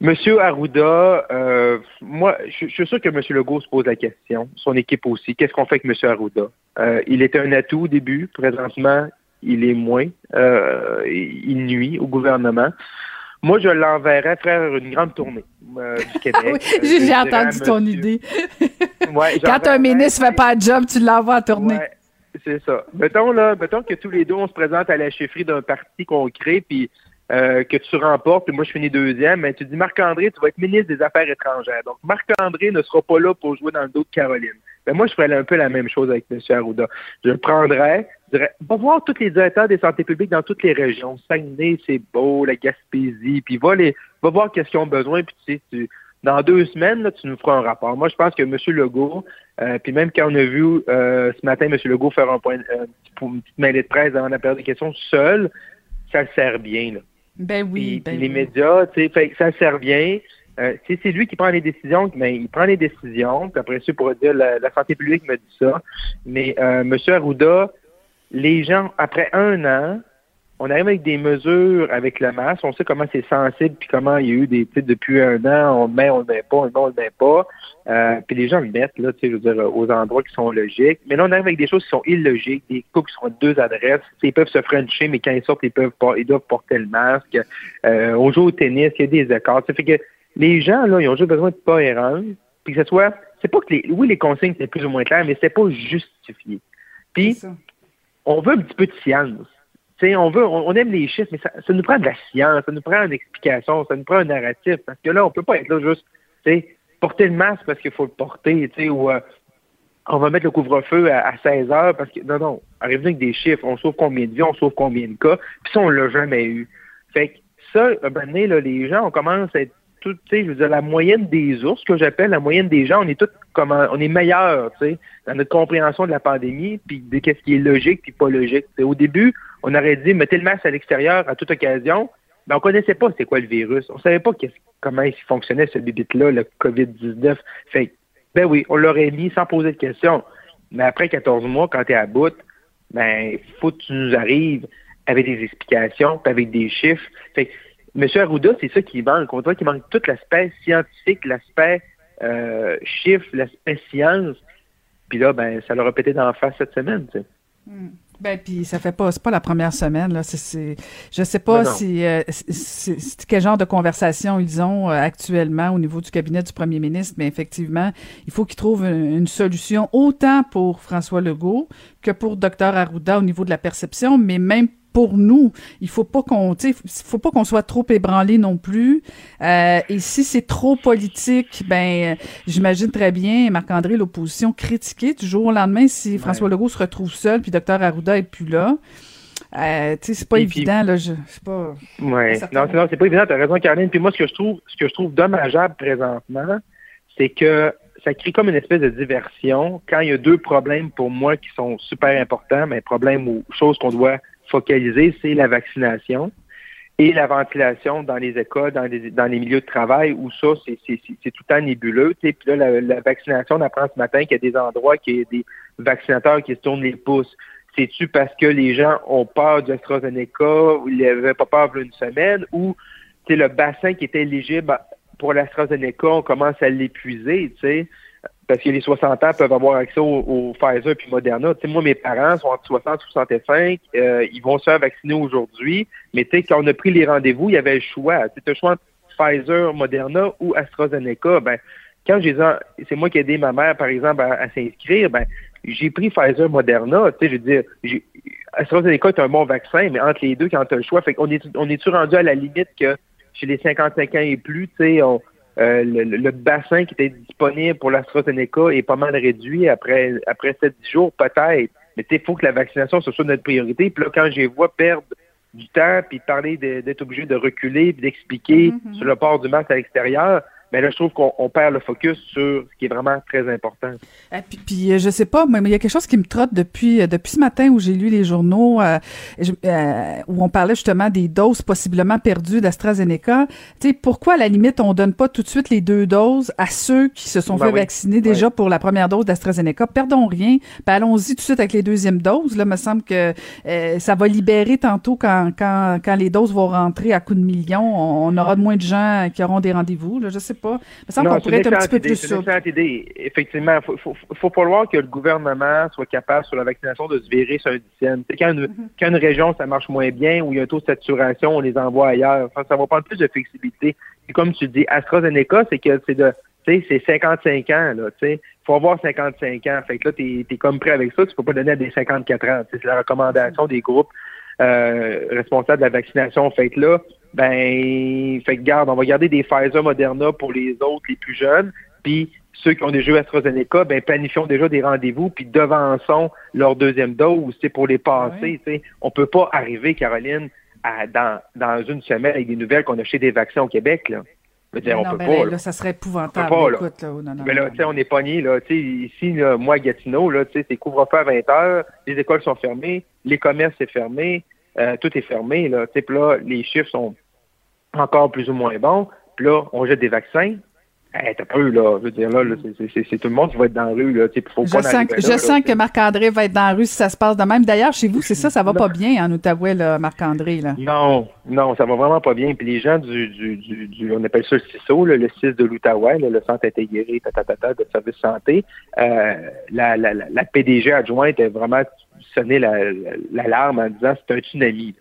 Monsieur Arruda, euh, moi, je, je suis sûr que Monsieur Legault se pose la question, son équipe aussi. Qu'est-ce qu'on fait avec Monsieur Arruda? Euh, il était un atout au début, présentement, il est moins. Il nuit au gouvernement. Moi, je l'enverrais faire une grande tournée euh, du *laughs* Québec. Oui, j'ai entendu ton monsieur- idée. Ouais, Quand un ministre fait pas de job, tu l'envoies à tourner. Ouais, c'est ça. Mettons, là, mettons que tous les deux, on se présente à la chefferie d'un parti qu'on crée, puis euh, que tu remportes, puis moi, je finis deuxième, mais tu dis, Marc-André, tu vas être ministre des Affaires étrangères. Donc, Marc-André ne sera pas là pour jouer dans le dos de Caroline. Ben, moi, je ferais un peu la même chose avec M. Arruda. Je le prendrais, je dirais, va voir tous les directeurs des santé publiques dans toutes les régions. Saguenay, c'est beau, la Gaspésie, puis va, les, va voir qu'est-ce qu'ils ont besoin, puis tu sais, tu, dans deux semaines, là, tu nous feras un rapport. Moi, je pense que M. Legault, euh, puis même quand on a vu euh, ce matin M. Legault faire un point, euh, pour une petite mêlée de presse avant la période de questions seul, ça le sert bien. Là. Ben oui, ben les oui. médias, tu sais, fait ça le sert bien. Euh, c'est lui qui prend les décisions, ben, il prend les décisions. Puis après ça, il pourra dire la, la santé publique me dit ça. Mais euh, M. Arruda, les gens, après un an, on arrive avec des mesures avec la masse. On sait comment c'est sensible, puis comment il y a eu des, sais, depuis un an, on le met, on le met pas, on le met, on le met pas. Euh, puis les gens le mettent, là, tu sais, je veux dire, aux endroits qui sont logiques. Mais là, on arrive avec des choses qui sont illogiques, des couples qui sont de deux adresses. Ils peuvent se frencher, mais quand ils sortent, ils peuvent pas, ils doivent porter le masque. Euh, on joue au tennis, il y a des écarts. Ça fait que les gens, là, ils ont juste besoin de cohérence. Puis que ce soit, c'est pas que les, oui, les consignes, c'est plus ou moins clair, mais c'est pas justifié. Puis, on veut un petit peu de science. On veut, on, aime les chiffres, mais ça, nous prend de la science, ça nous prend une explication, ça nous prend un narratif. Parce que là, on peut pas être là juste, porter le masque parce qu'il faut le porter, ou euh, on va mettre le couvre-feu à, à 16 heures parce que, non, non, arrive avec des chiffres, on sauve combien de vies, on sauve combien de cas, puis ça, on l'a jamais eu. Fait que ça, un moment donné, les gens, on commence à être tout, tu sais, je veux dire, la moyenne des ours, que j'appelle la moyenne des gens, on est tous comment, on est meilleurs, tu sais, dans notre compréhension de la pandémie, puis de qu'est-ce qui est logique puis pas logique. Au début, on aurait dit mettez le masque à l'extérieur à toute occasion, mais on connaissait pas c'est quoi le virus. On savait pas comment il fonctionnait ce bibite-là, le COVID-19. Fait ben oui, on l'aurait mis sans poser de questions. Mais après 14 mois, quand tu es à bout, ben, faut que tu nous arrives avec des explications, avec des chiffres. Fait M. Arruda, c'est ça qui manque. On voit qu'il manque tout l'aspect scientifique, l'aspect euh, chiffre, l'aspect science. Puis là, ben, ça l'a répété dans la face cette semaine. sais. Ben puis ça fait pas c'est pas la première semaine là, c'est c'est je sais pas Ben si euh, c'est quel genre de conversation ils ont euh, actuellement au niveau du cabinet du premier ministre, mais effectivement, il faut qu'ils trouvent une, une solution autant pour François Legault que pour Dr Arruda au niveau de la perception, mais même pour nous, il faut pas qu'on, tu sais, faut pas qu'on soit trop ébranlé non plus. Euh, et si c'est trop politique, ben, j'imagine très bien Marc-André l'opposition critiquer du jour au lendemain si François Legault se retrouve seul puis Dr Arruda est plus là. Euh, tu sais, c'est pas Et puis- évident là. Je, sais pas. Ouais. Non, c'est- non, c'est pas évident, t'as raison, Caroline. Puis moi, ce que je trouve, ce que je trouve dommageable présentement, c'est que ça crée comme une espèce de diversion quand il y a deux problèmes pour moi qui sont super importants, mais problème ou chose qu'on doit focaliser, c'est la vaccination et la ventilation dans les écoles, dans les, milieux de travail où ça, c'est, tout le temps nébuleux. Puis là, la, vaccination, on apprend ce matin qu'il y a des endroits qu'il y a des vaccinateurs qui se tournent les pouces. C'est-tu parce que les gens ont peur du AstraZeneca ou ils n'avaient pas peur une semaine ou le bassin qui était éligible pour l'AstraZeneca, on commence à l'épuiser, parce que les 60 ans peuvent avoir accès au, Pfizer puis Moderna. Tu sais, moi, mes parents sont entre 60 et 65, euh, ils vont se faire vacciner aujourd'hui, mais tu sais, quand on a pris les rendez-vous, il y avait le choix. Sais, le choix entre Pfizer, Moderna ou AstraZeneca. Ben, quand j'ai c'est moi qui ai aidé ma mère, par exemple, à, s'inscrire, ben, j'ai pris Pfizer, Moderna. Tu sais, je veux dire, AstraZeneca est un bon vaccin, mais entre les deux, quand tu as le choix, fait on est-tu rendu à la limite que chez les 55 ans et plus, tu sais, on- euh, le, le- bassin qui était disponible pour l'AstraZeneca est pas mal réduit après après 7 jours, peut-être. Mais il faut que la vaccination ce soit notre priorité. Puis là, quand je les vois perdre du temps, puis parler d'être obligé de reculer, puis d'expliquer sur le port du masque à l'extérieur, mais là, je trouve qu'on on perd le focus sur ce qui est vraiment très important. Euh, puis, puis, euh, je sais pas, mais il y a quelque chose qui me trotte depuis euh, depuis ce matin où j'ai lu les journaux euh, je- euh, où on parlait justement des doses possiblement perdues d'AstraZeneca. Tu sais, pourquoi à la limite on donne pas tout de suite les deux doses à ceux qui se sont Ben fait oui. vacciner déjà pour la première dose d'AstraZeneca? Perdons rien, puis allons-y tout de suite avec les deuxièmes doses. Là, me semble que euh, ça va libérer tantôt quand quand quand les doses vont rentrer à coups de millions, on, on aura moins de gens qui auront des rendez-vous. Là, je sais pas. Il me semble qu'on pourrait être un petit peu plus c'est une excellente idée. Effectivement, il faut, faut, faut falloir que le gouvernement soit capable sur la vaccination de se virer sur un dixième. Quand une, quand une région, ça marche moins bien, où il y a un taux de saturation, on les envoie ailleurs. Enfin, ça va prendre plus de flexibilité. Et comme tu dis, AstraZeneca, c'est que c'est de tu sais, c'est 55 ans, là, tu sais. Faut avoir 55 ans. Fait que là, t'es es comme prêt avec ça, tu peux pas donner à des 54 ans. C'est la recommandation des groupes euh, responsables de la vaccination. Fait que là, ben, fait que garde, on va garder des Pfizer, Moderna pour les autres, les plus jeunes, puis ceux qui ont déjà eu AstraZeneca, ben, planifions déjà des rendez-vous, puis devançons leur deuxième dose, c'est pour les passer, tu sais. On peut pas arriver, Caroline, à, dans, dans une semaine avec des nouvelles qu'on a chez des vaccins au Québec, là. Je veux dire, Mais on peut ben pas, là, ça serait épouvantable. On peut pas, là. Écoute, là, oh, non, non, Mais là, tu sais, on est pogné, là. Tu sais, ici, là, moi, à Gatineau, là, tu sais, c'est couvre-feu à 20 heures, les écoles sont fermées, les commerces c'est fermé, euh, tout est fermé, là. Tu sais, là, les chiffres sont encore plus ou moins bons. Puis là, on jette des vaccins. Hey, t'as peu, là. Je veux dire, là, là, c'est- tout le monde qui va être dans la rue, là. Faut Je pas sens, que, je là. sens que Marc-André va être dans la rue si ça se passe de même. D'ailleurs, chez vous, c'est ça, ça va pas bien en Outaouais, là, Marc-André. Là. Non, non, ça va vraiment pas bien. Puis les gens du, du, du, du- on appelle ça le CISO, là, le CIS de l'Outaouais, le Centre intégré tatatata, de services santé, euh, la, la, la, la PDG adjointe a vraiment sonné la- la- l'alarme en disant c'est un tsunami.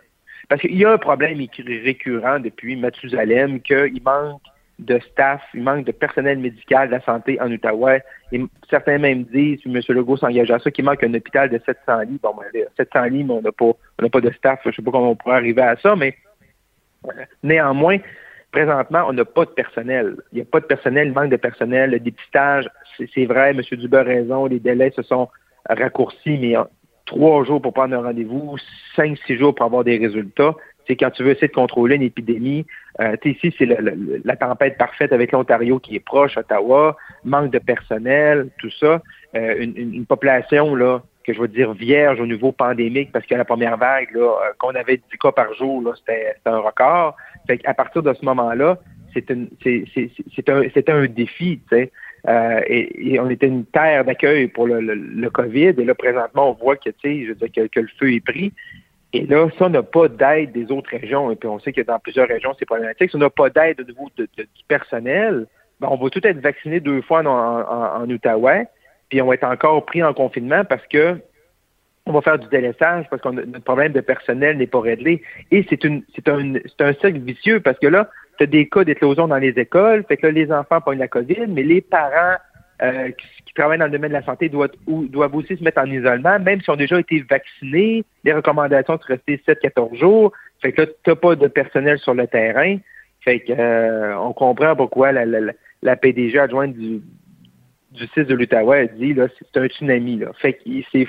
Parce qu'il y a un problème récurrent depuis Mathusalem qu'il manque de staff, il manque de personnel médical de la santé en Outaouais. Et certains même disent, M. Legault s'engage à ça, qu'il manque un hôpital de 700 lits. Bon, ben, là, 700 lits, mais on n'a pas, on pas de staff. Je sais pas comment on pourrait arriver à ça, mais euh, néanmoins, présentement, on n'a pas de personnel. Il n'y a pas de personnel, il manque de personnel. Le dépistage, c'est vrai, M. Dubé a raison, les délais se sont raccourcis, mais trois jours pour prendre un rendez-vous, cinq, six jours pour avoir des résultats. C'est quand tu veux essayer de contrôler une épidémie. Euh, ici, c'est la tempête parfaite avec l'Ontario qui est proche, Ottawa, manque de personnel, tout ça. Euh, une, une- population là que je veux dire vierge au niveau pandémique parce que la première vague, là, euh, qu'on avait 10 cas par jour, c'était un record. Fait qu'à partir de ce moment-là, c'est un, un défi. Euh, et, on était une terre d'accueil pour le, COVID. Et là, présentement, on voit que, je dire, que, le feu est pris. Et là, on n'a pas d'aide des autres régions, et puis on sait que dans plusieurs régions, c'est problématique, si on n'a pas d'aide au niveau du personnel, ben, on va tout être vacciné deux fois en, en, en Outaouais, puis on va être encore pris en confinement parce que on va faire du délaissage parce que notre problème de personnel n'est pas réglé. Et c'est une c'est un c'est un cercle vicieux parce que là, des cas d'éclosion dans les écoles, fait que là, les enfants pognent la COVID, mais les parents euh, qui, travaillent dans le domaine de la santé doivent, aussi se mettre en isolement, même s'ils ont déjà été vaccinés. Les recommandations sont rester 7-14 jours. Fait que là, tu pas de personnel sur le terrain. Fait que euh, on comprend pourquoi la, PDG adjointe du, du 6 de l'Outaouais a dit là, c'est un tsunami. Là. Fait qu'il faut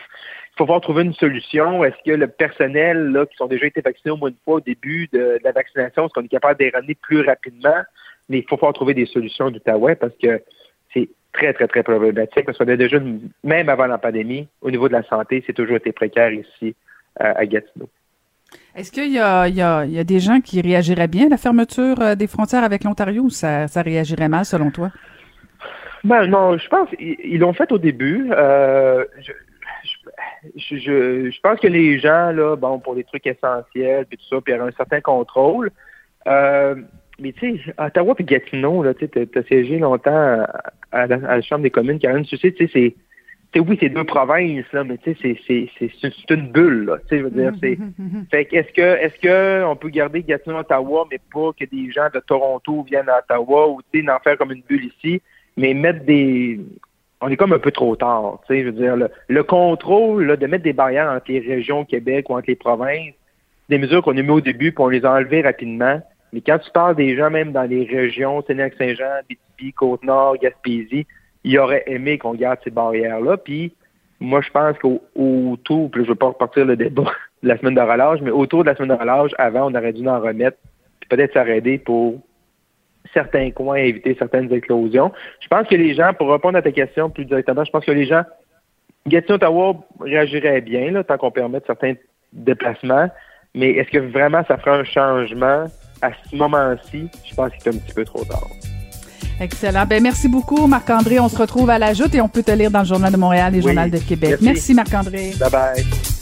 pouvoir trouver une solution. Est-ce que le personnel là, qui sont déjà été vaccinés au moins une fois au début de, la vaccination, est-ce qu'on est capable ramener plus rapidement? Mais il faut pouvoir trouver des solutions d'Outaouais parce que c'est très, très, très problématique parce qu'on a déjà, même avant la pandémie, au niveau de la santé, c'est toujours été précaire ici à Gatineau. Est-ce qu'il y, y, y a, des gens qui réagiraient bien à la fermeture euh, des frontières avec l'Ontario ou ça, ça réagirait mal selon toi? Ben non, je pense ils l'ont fait au début. Euh, je, je, je, pense que les gens, là, bon, pour des trucs essentiels, puis tout ça, puis il y a un certain contrôle. Euh, mais tu sais, Ottawa et Gatineau, là, tu sais, t'as siégé longtemps à, la, Chambre des communes, tu sais, tu sais, c'est oui, c'est deux provinces, là, mais tu sais, c'est une bulle, là. Tu sais, je veux dire, c'est. *laughs* fait que est-ce que est-ce que on peut garder Gatineau Ottawa, mais pas que des gens de Toronto viennent à Ottawa ou tu sais, d'en faire comme une bulle ici, mais mettre des on est comme un peu trop tard. Je veux dire, le, contrôle de mettre des barrières entre les régions Québec ou entre les provinces, des mesures qu'on a mis au début, on les a enlevées rapidement. Mais quand tu parles des gens, même dans les régions, Sénégal-Saint-Jean, BTP, Côte-Nord, Gaspésie, il aurait aimé qu'on garde ces barrières-là. Puis moi, je pense qu'autour, puis je ne veux pas repartir le débat *laughs* de la semaine de relâche, mais autour de la semaine de relâche, avant, on aurait dû en remettre, puis peut-être s'arrêter pour certains coins, éviter certaines éclosions. Je pense que les gens, pour répondre à ta question plus directement, je pense que les gens, Gatineau, Ottawa réagirait bien, là, tant qu'on permet certains déplacements. Mais est-ce que vraiment ça fera un changement à ce moment-ci? Je pense que c'est un petit peu trop tard. Excellent. Ben, merci beaucoup, Marc-André. On se retrouve à la joute et on peut te lire dans le Journal de Montréal et le Journal de Québec. Merci, merci Marc-André. Bye bye.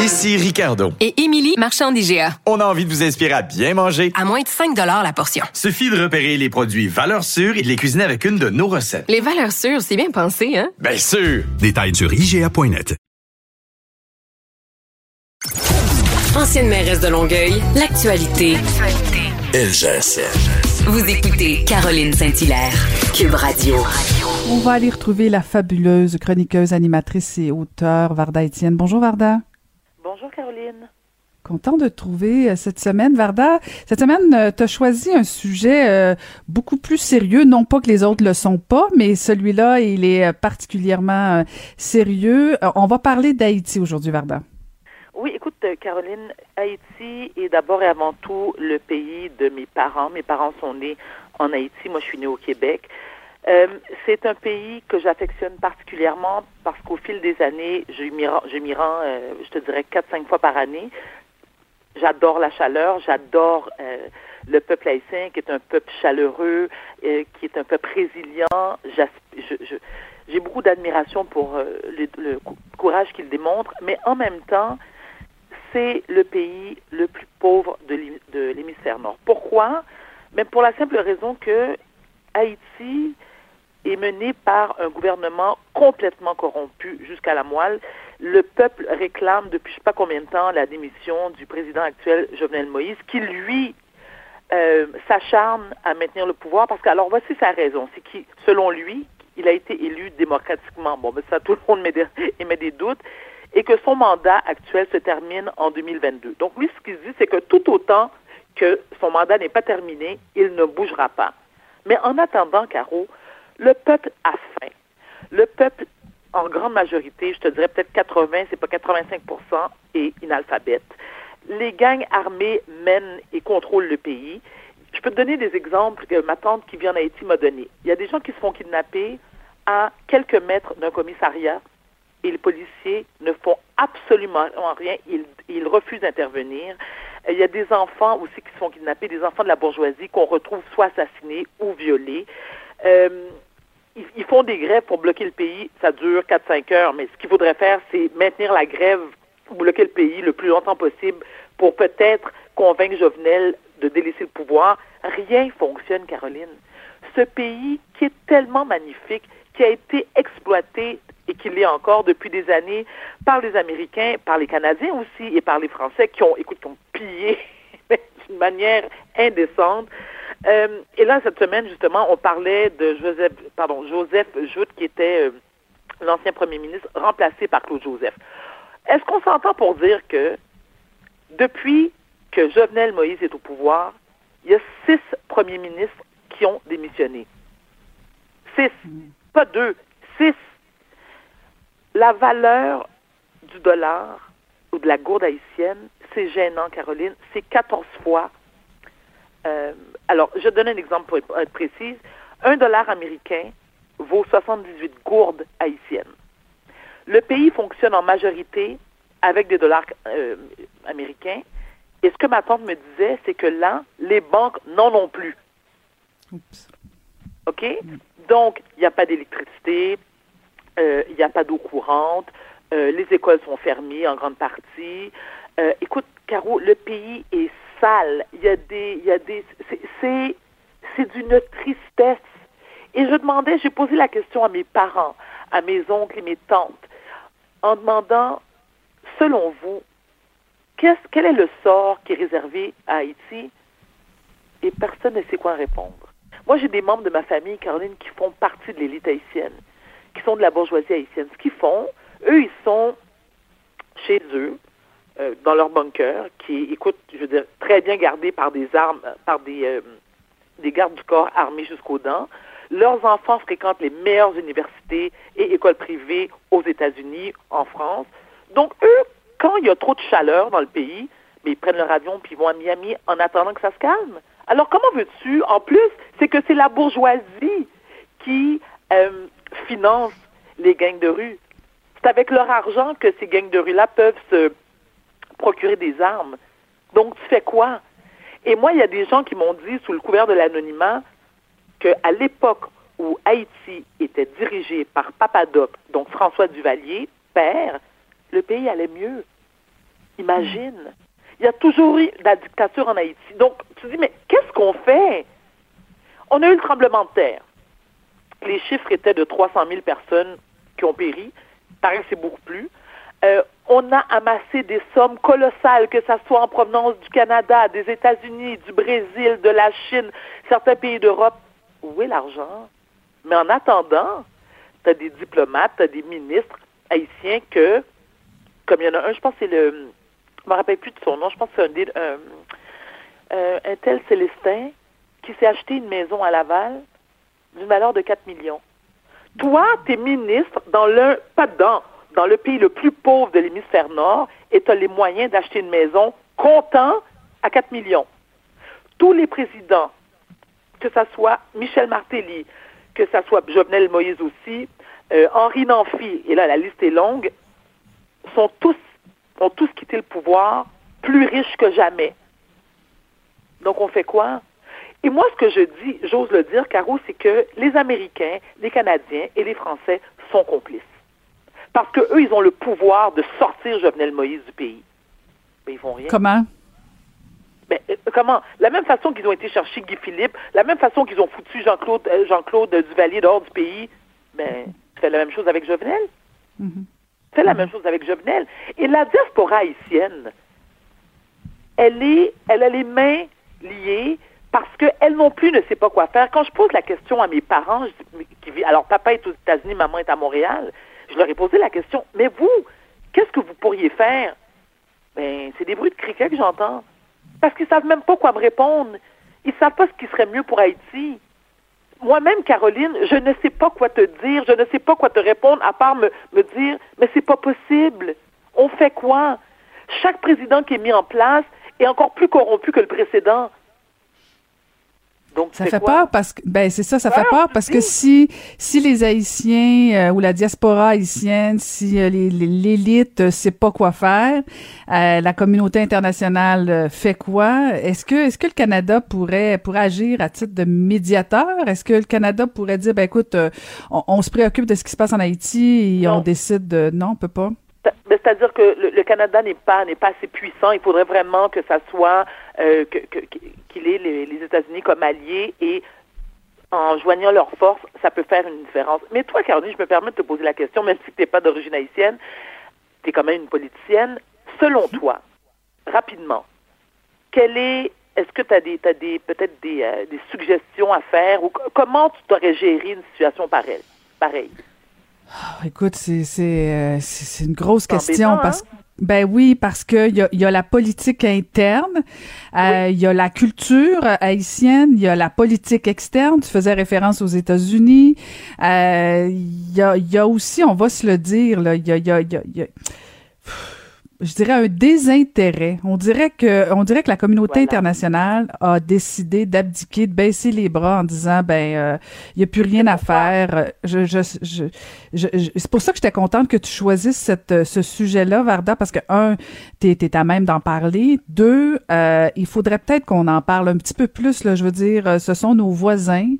Ici Ricardo. Et Émilie, marchand d'IGA. On a envie de vous inspirer à bien manger. À moins de 5 la portion. Suffit de repérer les produits valeurs sûres et de les cuisiner avec une de nos recettes. Les valeurs sûres, c'est bien pensé, hein? Bien sûr! Détails sur IGA.net. Ancienne mairesse de Longueuil, l'actualité. LGSN. Vous écoutez Caroline Saint-Hilaire, Cube Radio. On va aller retrouver la fabuleuse chroniqueuse, animatrice et auteure Varda Étienne. Bonjour Varda. Bonjour Caroline. Content de te trouver euh, cette semaine, Varda. Cette semaine, euh, tu as choisi un sujet euh, beaucoup plus sérieux, non pas que les autres le sont pas, mais celui-là, il est particulièrement sérieux. on va parler d'Haïti aujourd'hui, Varda. Oui, écoute, Caroline, Haïti est d'abord et avant tout le pays de mes parents. Mes parents sont nés en Haïti. Moi, je suis née au Québec. Euh, c'est un pays que j'affectionne particulièrement parce qu'au fil des années, je m'y rends, je, euh, te dirais, quatre, cinq fois par année. J'adore la chaleur, j'adore euh, le peuple haïtien qui est un peuple chaleureux, qui est un peuple résilient. J'ai beaucoup d'admiration pour le, le, courage qu'il démontre, mais en même temps, c'est le pays le plus pauvre de l'hémisphère nord. Pourquoi? Mais pour la simple raison que Haïti, est mené par un gouvernement complètement corrompu jusqu'à la moelle. Le peuple réclame depuis je sais pas combien de temps la démission du président actuel Jovenel Moïse, qui lui euh, s'acharne à maintenir le pouvoir parce que alors voici sa raison, c'est qu'il selon lui il a été élu démocratiquement. Bon, ben ça tout le monde met des, *laughs* émet des doutes et que son mandat actuel se termine en 2022. Donc lui ce qu'il dit c'est que tout autant que son mandat n'est pas terminé, il ne bougera pas. Mais en attendant, Caro, le peuple a faim. Le peuple, en grande majorité, je te dirais peut-être 80, c'est pas 85% est inalphabète. Les gangs armés mènent et contrôlent le pays. Je peux te donner des exemples que ma tante qui vient en Haïti m'a donné. Il y a des gens qui se font kidnapper à quelques mètres d'un commissariat et les policiers ne font absolument rien. Ils, ils refusent d'intervenir. Il y a des enfants aussi qui se font kidnapper, des enfants de la bourgeoisie qu'on retrouve soit assassinés ou violés. Euh, ils, font des grèves pour bloquer le pays. Ça dure 4-5 heures, mais ce qu'il faudrait faire, c'est maintenir la grève ou bloquer le pays le plus longtemps possible pour peut-être convaincre Jovenel de délaisser le pouvoir. Rien fonctionne, Caroline. Ce pays qui est tellement magnifique, qui a été exploité et qui l'est encore depuis des années par les Américains, par les Canadiens aussi et par les Français qui ont, écoute, qui ont pillé d'une manière indécente. Euh, et là, cette semaine, justement, on parlait de Joseph, pardon, Joseph Joute, qui était euh, l'ancien premier ministre, remplacé par Claude Joseph. Est-ce qu'on s'entend pour dire que depuis que Jovenel Moïse est au pouvoir, il y a six premiers ministres qui ont démissionné? Six. Pas deux. Six. La valeur du dollar ou de la gourde haïtienne, c'est gênant, Caroline. C'est 14 fois. Euh, alors, je donne un exemple pour être précise. Un dollar américain vaut 78 gourdes haïtiennes. Le pays fonctionne en majorité avec des dollars euh, américains. Et ce que ma tante me disait, c'est que là, les banques n'en ont plus. Oups. OK? Donc, il n'y a pas d'électricité, euh, il n'y a pas d'eau courante, euh, les écoles sont fermées en grande partie. Euh, écoute, Caro, le pays est sale. Il y a des, il y a des, c'est, c'est, d'une tristesse. Et je demandais, j'ai posé la question à mes parents, à mes oncles et mes tantes, en demandant, selon vous, qu'est-ce, quel est le sort qui est réservé à Haïti? Et personne ne sait quoi répondre. Moi, j'ai des membres de ma famille, Caroline, qui font partie de l'élite haïtienne, qui sont de la bourgeoisie haïtienne. Ce qu'ils font, eux, ils sont chez eux, euh, dans leur bunker, qui, écoute, je veux dire, très bien gardés par des armes, par des, euh, des gardes du corps armés jusqu'aux dents. Leurs enfants fréquentent les meilleures universités et écoles privées aux États-Unis, en France. Donc, eux, quand il y a trop de chaleur dans le pays, mais ils prennent leur avion puis ils vont à Miami en attendant que ça se calme. Alors, comment veux-tu? En plus, c'est que c'est la bourgeoisie qui euh, finance les gangs de rue. C'est avec leur argent que ces gangs de rue-là peuvent se procurer des armes. Donc, tu fais quoi? Et moi, il y a des gens qui m'ont dit, sous le couvert de l'anonymat, qu'à l'époque où Haïti était dirigé par Papadoc, donc François Duvalier, père, le pays allait mieux. Imagine. Il y a toujours eu de la dictature en Haïti. Donc, tu dis, mais qu'est-ce qu'on fait? On a eu le tremblement de terre. Les chiffres étaient de 300 000 personnes qui ont péri. Il paraît que c'est beaucoup plus. Euh, on a amassé des sommes colossales, que ce soit en provenance du Canada, des États-Unis, du Brésil, de la Chine, certains pays d'Europe. Où est l'argent? Mais en attendant, tu as des diplomates, tu as des ministres haïtiens que, comme il y en a un, je pense que c'est le, je me rappelle plus de son nom, je pense que c'est un, euh, un tel Célestin qui s'est acheté une maison à Laval d'une valeur de 4 millions. Toi, tu es ministre dans l'un, pas dedans, dans le pays le plus pauvre de l'hémisphère nord et tu les moyens d'acheter une maison comptant à 4 millions. Tous les présidents, que ce soit Michel Martelly, que ce soit Jovenel Moïse aussi, euh, Henri Nanfi, et là la liste est longue, sont tous, ont tous quitté le pouvoir plus riches que jamais. Donc on fait quoi? Et moi, ce que je dis, j'ose le dire, Caro, c'est que les Américains, les Canadiens et les Français sont complices. Parce que eux, ils ont le pouvoir de sortir Jovenel Moïse du pays. Mais ils font rien. Comment? Ben, comment? La même façon qu'ils ont été chercher Guy Philippe, la même façon qu'ils ont foutu Jean-Claude euh, Jean-Claude Duvalier dehors du pays, ben, tu fais la même chose avec Jovenel. Mhm. Tu fais la même chose avec Jovenel. Et la diaspora haïtienne, elle est, elle a les mains liées parce qu'elle non plus ne sait pas quoi faire. Quand je pose la question à mes parents, je dis, qui alors papa est aux États-Unis, maman est à Montréal, je leur ai posé la question, mais vous, qu'est-ce que vous pourriez faire? Ben, c'est des bruits de criquet que j'entends. Parce qu'ils savent même pas quoi me répondre. Ils savent pas ce qui serait mieux pour Haïti. Moi-même, Caroline, je ne sais pas quoi te dire, je ne sais pas quoi te répondre, à part me, me dire, mais c'est pas possible. On fait quoi? Chaque président qui est mis en place est encore plus corrompu que le précédent. Donc, Ça fait quoi? peur parce que ben c'est ça, ça fait Peur, parce que si si les Haïtiens euh, ou la diaspora haïtienne, si euh, l'élite euh, sait pas quoi faire, euh, la communauté internationale euh, fait quoi? Est-ce que est-ce que le Canada pourrait pourrait agir à titre de médiateur? Est-ce que le Canada pourrait dire ben écoute, on, on se préoccupe de ce qui se passe en Haïti et on décide de non, on peut pas? Ben, C'est-à-dire que le, le Canada n'est pas n'est pas assez puissant. Il faudrait vraiment que ça soit euh, que- qu'il ait les, les États-Unis comme alliés et en joignant leurs forces, ça peut faire une différence. Mais toi, Caroline, je me permets de te poser la question, même si tu n'es pas d'origine haïtienne, tu es quand même une politicienne. Selon toi, rapidement, quelle est est-ce que tu as des, t'as des peut-être des, euh, des suggestions à faire ou co- comment tu t'aurais géré une situation pareille? pareille? Oh, écoute, c'est c'est euh, c'est c'est une grosse question embêtant, parce ben oui parce que il y a, y a la politique interne, euh, il y a la culture haïtienne, il y a la politique externe. Tu faisais référence aux États-Unis. Euh, Il y a y a aussi, on va se le dire là, il y a y a, y a- il y a- je dirais un désintérêt. On dirait que on dirait que la communauté internationale a décidé d'abdiquer, de baisser les bras en disant ben euh, il y a plus rien à faire. Je, je, je, je- c'est pour ça que j'étais contente que tu choisisses cette, ce sujet-là, Varda, parce que un, t'es es à même d'en parler. Deux, euh, il faudrait peut-être qu'on en parle un petit peu plus. Là, je veux dire, euh, ce sont nos voisins.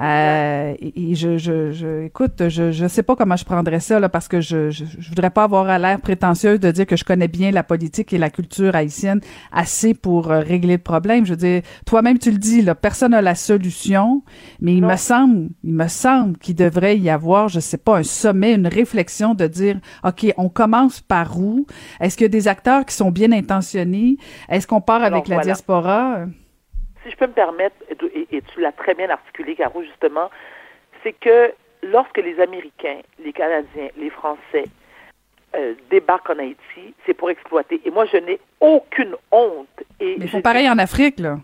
Euh, et, et je, je, je, écoute, je, je sais pas comment je prendrais ça là, parce que je, je, je voudrais pas avoir à l'air prétentieuse de dire que je connais bien la politique et la culture haïtienne assez pour euh, régler le problème. Je veux dire, toi-même tu le dis, là, personne n'a la solution, mais il me semble, il me semble qu'il devrait y avoir, je sais pas, un sommet, une réflexion de dire, ok, on commence par où? Est-ce qu'il y a des acteurs qui sont bien intentionnés? Est-ce qu'on part Alors, avec la voilà. diaspora? Si je peux me permettre, et, et tu l'as très bien articulé, Caro, justement, c'est que lorsque les Américains, les Canadiens, les Français euh, débarquent en Haïti, c'est pour exploiter. Et moi, je n'ai aucune honte. Et Mais font pareil en Afrique, là.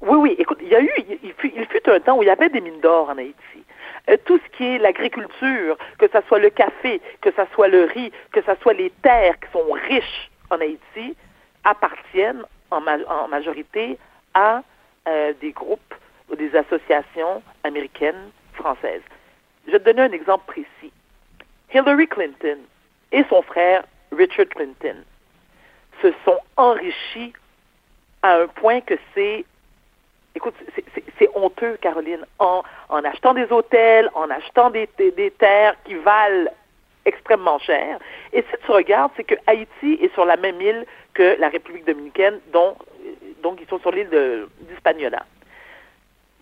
oui, oui. Écoute, il y a eu, il, il fut, il fut un temps où il y avait des mines d'or en Haïti. Euh, tout ce qui est l'agriculture, que ce soit le café, que ce soit le riz, que ce soit les terres qui sont riches en Haïti, appartiennent en, ma- en majorité à euh, des groupes ou des associations américaines, françaises. Je vais te donner un exemple précis. Hillary Clinton et son frère Richard Clinton se sont enrichis à un point que c'est Écoute, c'est- honteux, Caroline, en, achetant des hôtels, en achetant des terres qui valent extrêmement cher. Et si tu regardes, c'est que Haïti est sur la même île que la République dominicaine, dont donc ils sont sur l'île d'Hispaniola.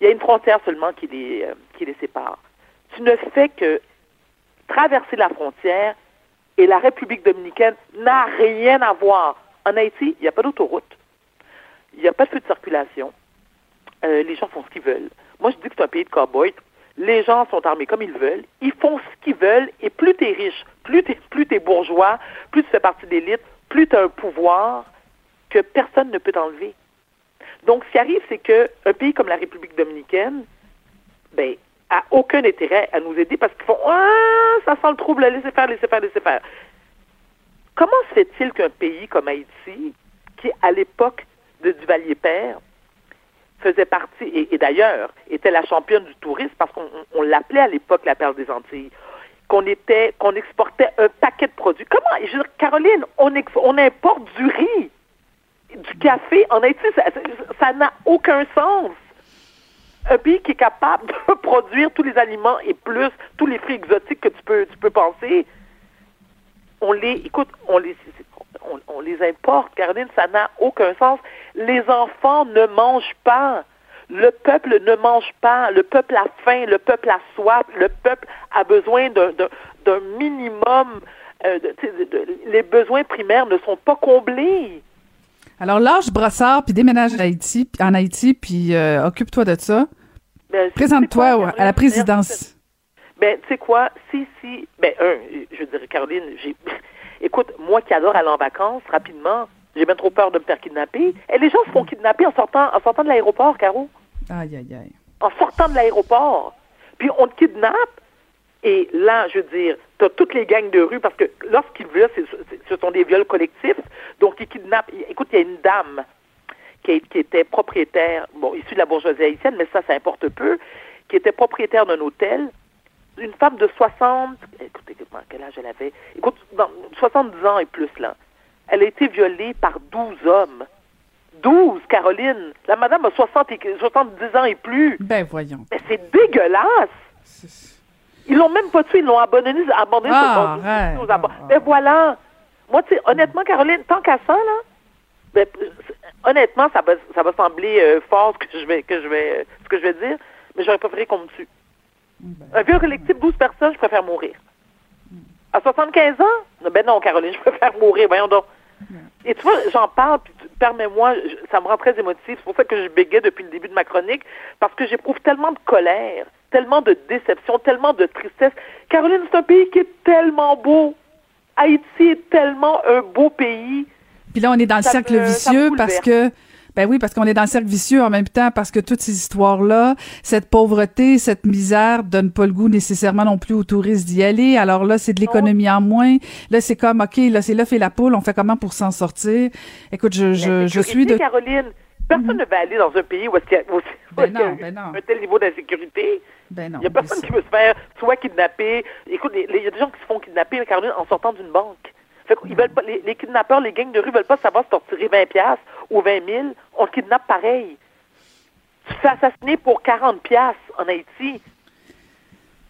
Il y a une frontière seulement qui les, euh, qui les sépare. Tu ne fais que traverser la frontière et la République dominicaine n'a rien à voir. En Haïti, il n'y a pas d'autoroute, il n'y a pas de feu de circulation. Euh, les gens font ce qu'ils veulent. Moi, je dis que c'est un pays de cow-boys. Les gens sont armés comme ils veulent. Ils font ce qu'ils veulent. Et plus tu es riche, plus tu es, plus t'es bourgeois, plus tu fais partie de l'élite, plus tu as un pouvoir que personne ne peut t'enlever. Donc, ce qui arrive, c'est qu'un pays comme la République dominicaine, ben, a aucun intérêt à nous aider parce qu'ils font Ah, ça sent le trouble, laissez faire, laissez faire, laissez faire. Comment se fait-il qu'un pays comme Haïti, qui à l'époque de Duvalier-Père, faisait partie, et, d'ailleurs était la championne du tourisme parce qu'on on- on l'appelait à l'époque la perle des Antilles, qu'on était, qu'on exportait un paquet de produits. Comment, je veux dire, Caroline, on importe du riz, du café en Haïti, ça n'a aucun sens. Un pays qui est capable *laughs* de produire tous les aliments et plus tous les fruits exotiques que tu peux, tu peux penser, on les, écoute, on les, on, on les importe, Caroline, ça n'a aucun sens. Les enfants ne mangent pas. Le peuple ne mange pas. Le peuple a faim. Le peuple a soif. Le peuple a besoin d'un minimum. euh, de- les besoins primaires ne sont pas comblés. Alors, lâche Brossard, puis déménage à Haïti, en Haïti, puis euh, occupe-toi de ça. Ben, Présente-toi à la présidence. Ben, tu sais quoi, si, si, ben, un, je dirais, Caroline, j'ai, *laughs* écoute, moi qui adore aller en vacances, rapidement, j'ai bien trop peur de me faire kidnapper. Et les gens se font kidnapper en sortant, en sortant de l'aéroport, Caro. Aïe, aïe, aïe. En sortant de l'aéroport. Puis on te kidnappe. Et là, je veux dire, tu as toutes les gangs de rue parce que lorsqu'ils violent, ce sont des viols collectifs. Donc, ils kidnappent. Écoute, il y a une dame qui, qui était propriétaire, bon, issu de la bourgeoisie haïtienne, mais ça, ça importe peu, qui était propriétaire d'un hôtel, une femme de 60, écoutez, quel âge elle avait? Écoute, dans 70 ans et plus, là. Elle a été violée par 12 hommes. 12, Caroline. La madame a 60 et, 70 ans et plus. Ben, voyons. Mais c'est dégueulasse. Ils l'ont même pas tué, ils l'ont abandonné, abandonné Ah, sur arrête. aux abats. Mais voilà. Moi, tu sais, honnêtement, Caroline, tant qu'à ça, là, ben, honnêtement, ça va, ça va sembler euh, fort ce que je vais, que je vais, ce que je vais dire, mais j'aurais préféré qu'on me tue. Un vieux collectif, 12 personnes, je préfère mourir. À 75 ans? Ben non, Caroline, je préfère mourir, voyons donc. Et tu vois, j'en parle, puis permets-moi, ça me rend très émotif. C'est pour ça que je bégais depuis le début de ma chronique, parce que j'éprouve tellement de colère, tellement de déception, tellement de tristesse. Caroline, c'est un pays qui est tellement beau. Haïti est tellement un beau pays. Puis là, on est dans le cercle me vicieux parce que, ben oui, parce qu'on est dans le cercle vicieux en même temps parce que toutes ces histoires-là, cette pauvreté, cette misère donne pas le goût nécessairement non plus aux touristes d'y aller. Alors là, c'est de l'économie en moins. Là, c'est comme, OK, là, c'est l'œuf et la poule. On fait comment pour s'en sortir? Écoute, je, je, je suis de... Caroline, personne ne va aller dans un pays où est-ce qu'il y a, où- Ben y non. un tel niveau d'insécurité. Ben. Il n'y a personne qui veut se faire soit kidnapper. Écoute, il y a des gens qui se font kidnapper, Caroline, en sortant d'une banque. Fait veulent pas, les, les kidnappeurs, les gangs de rue veulent pas savoir si t'as retiré 20 piastres ou 20 000. On te kidnappe pareil. Tu te fais assassiner pour 40 piastres en Haïti.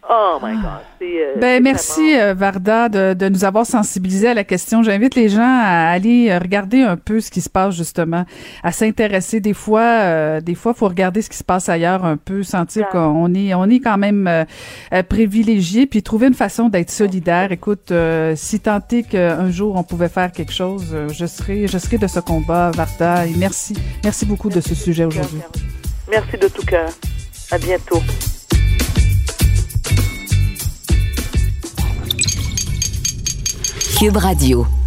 Oh my God. C'est, euh, Ben merci euh, Varda de, de nous avoir sensibilisés à la question. J'invite les gens à aller euh, regarder un peu ce qui se passe justement, à s'intéresser. Des fois, euh, des fois, faut regarder ce qui se passe ailleurs un peu, sentir qu'on est, on est quand même euh, privilégié, puis trouver une façon d'être solidaire. Écoute, si tant est qu'un jour on pouvait faire quelque chose, je serai, je serai de ce combat, Varda. Et merci, merci beaucoup de ce sujet aujourd'hui. Merci de tout cœur. À bientôt. Cube Radio.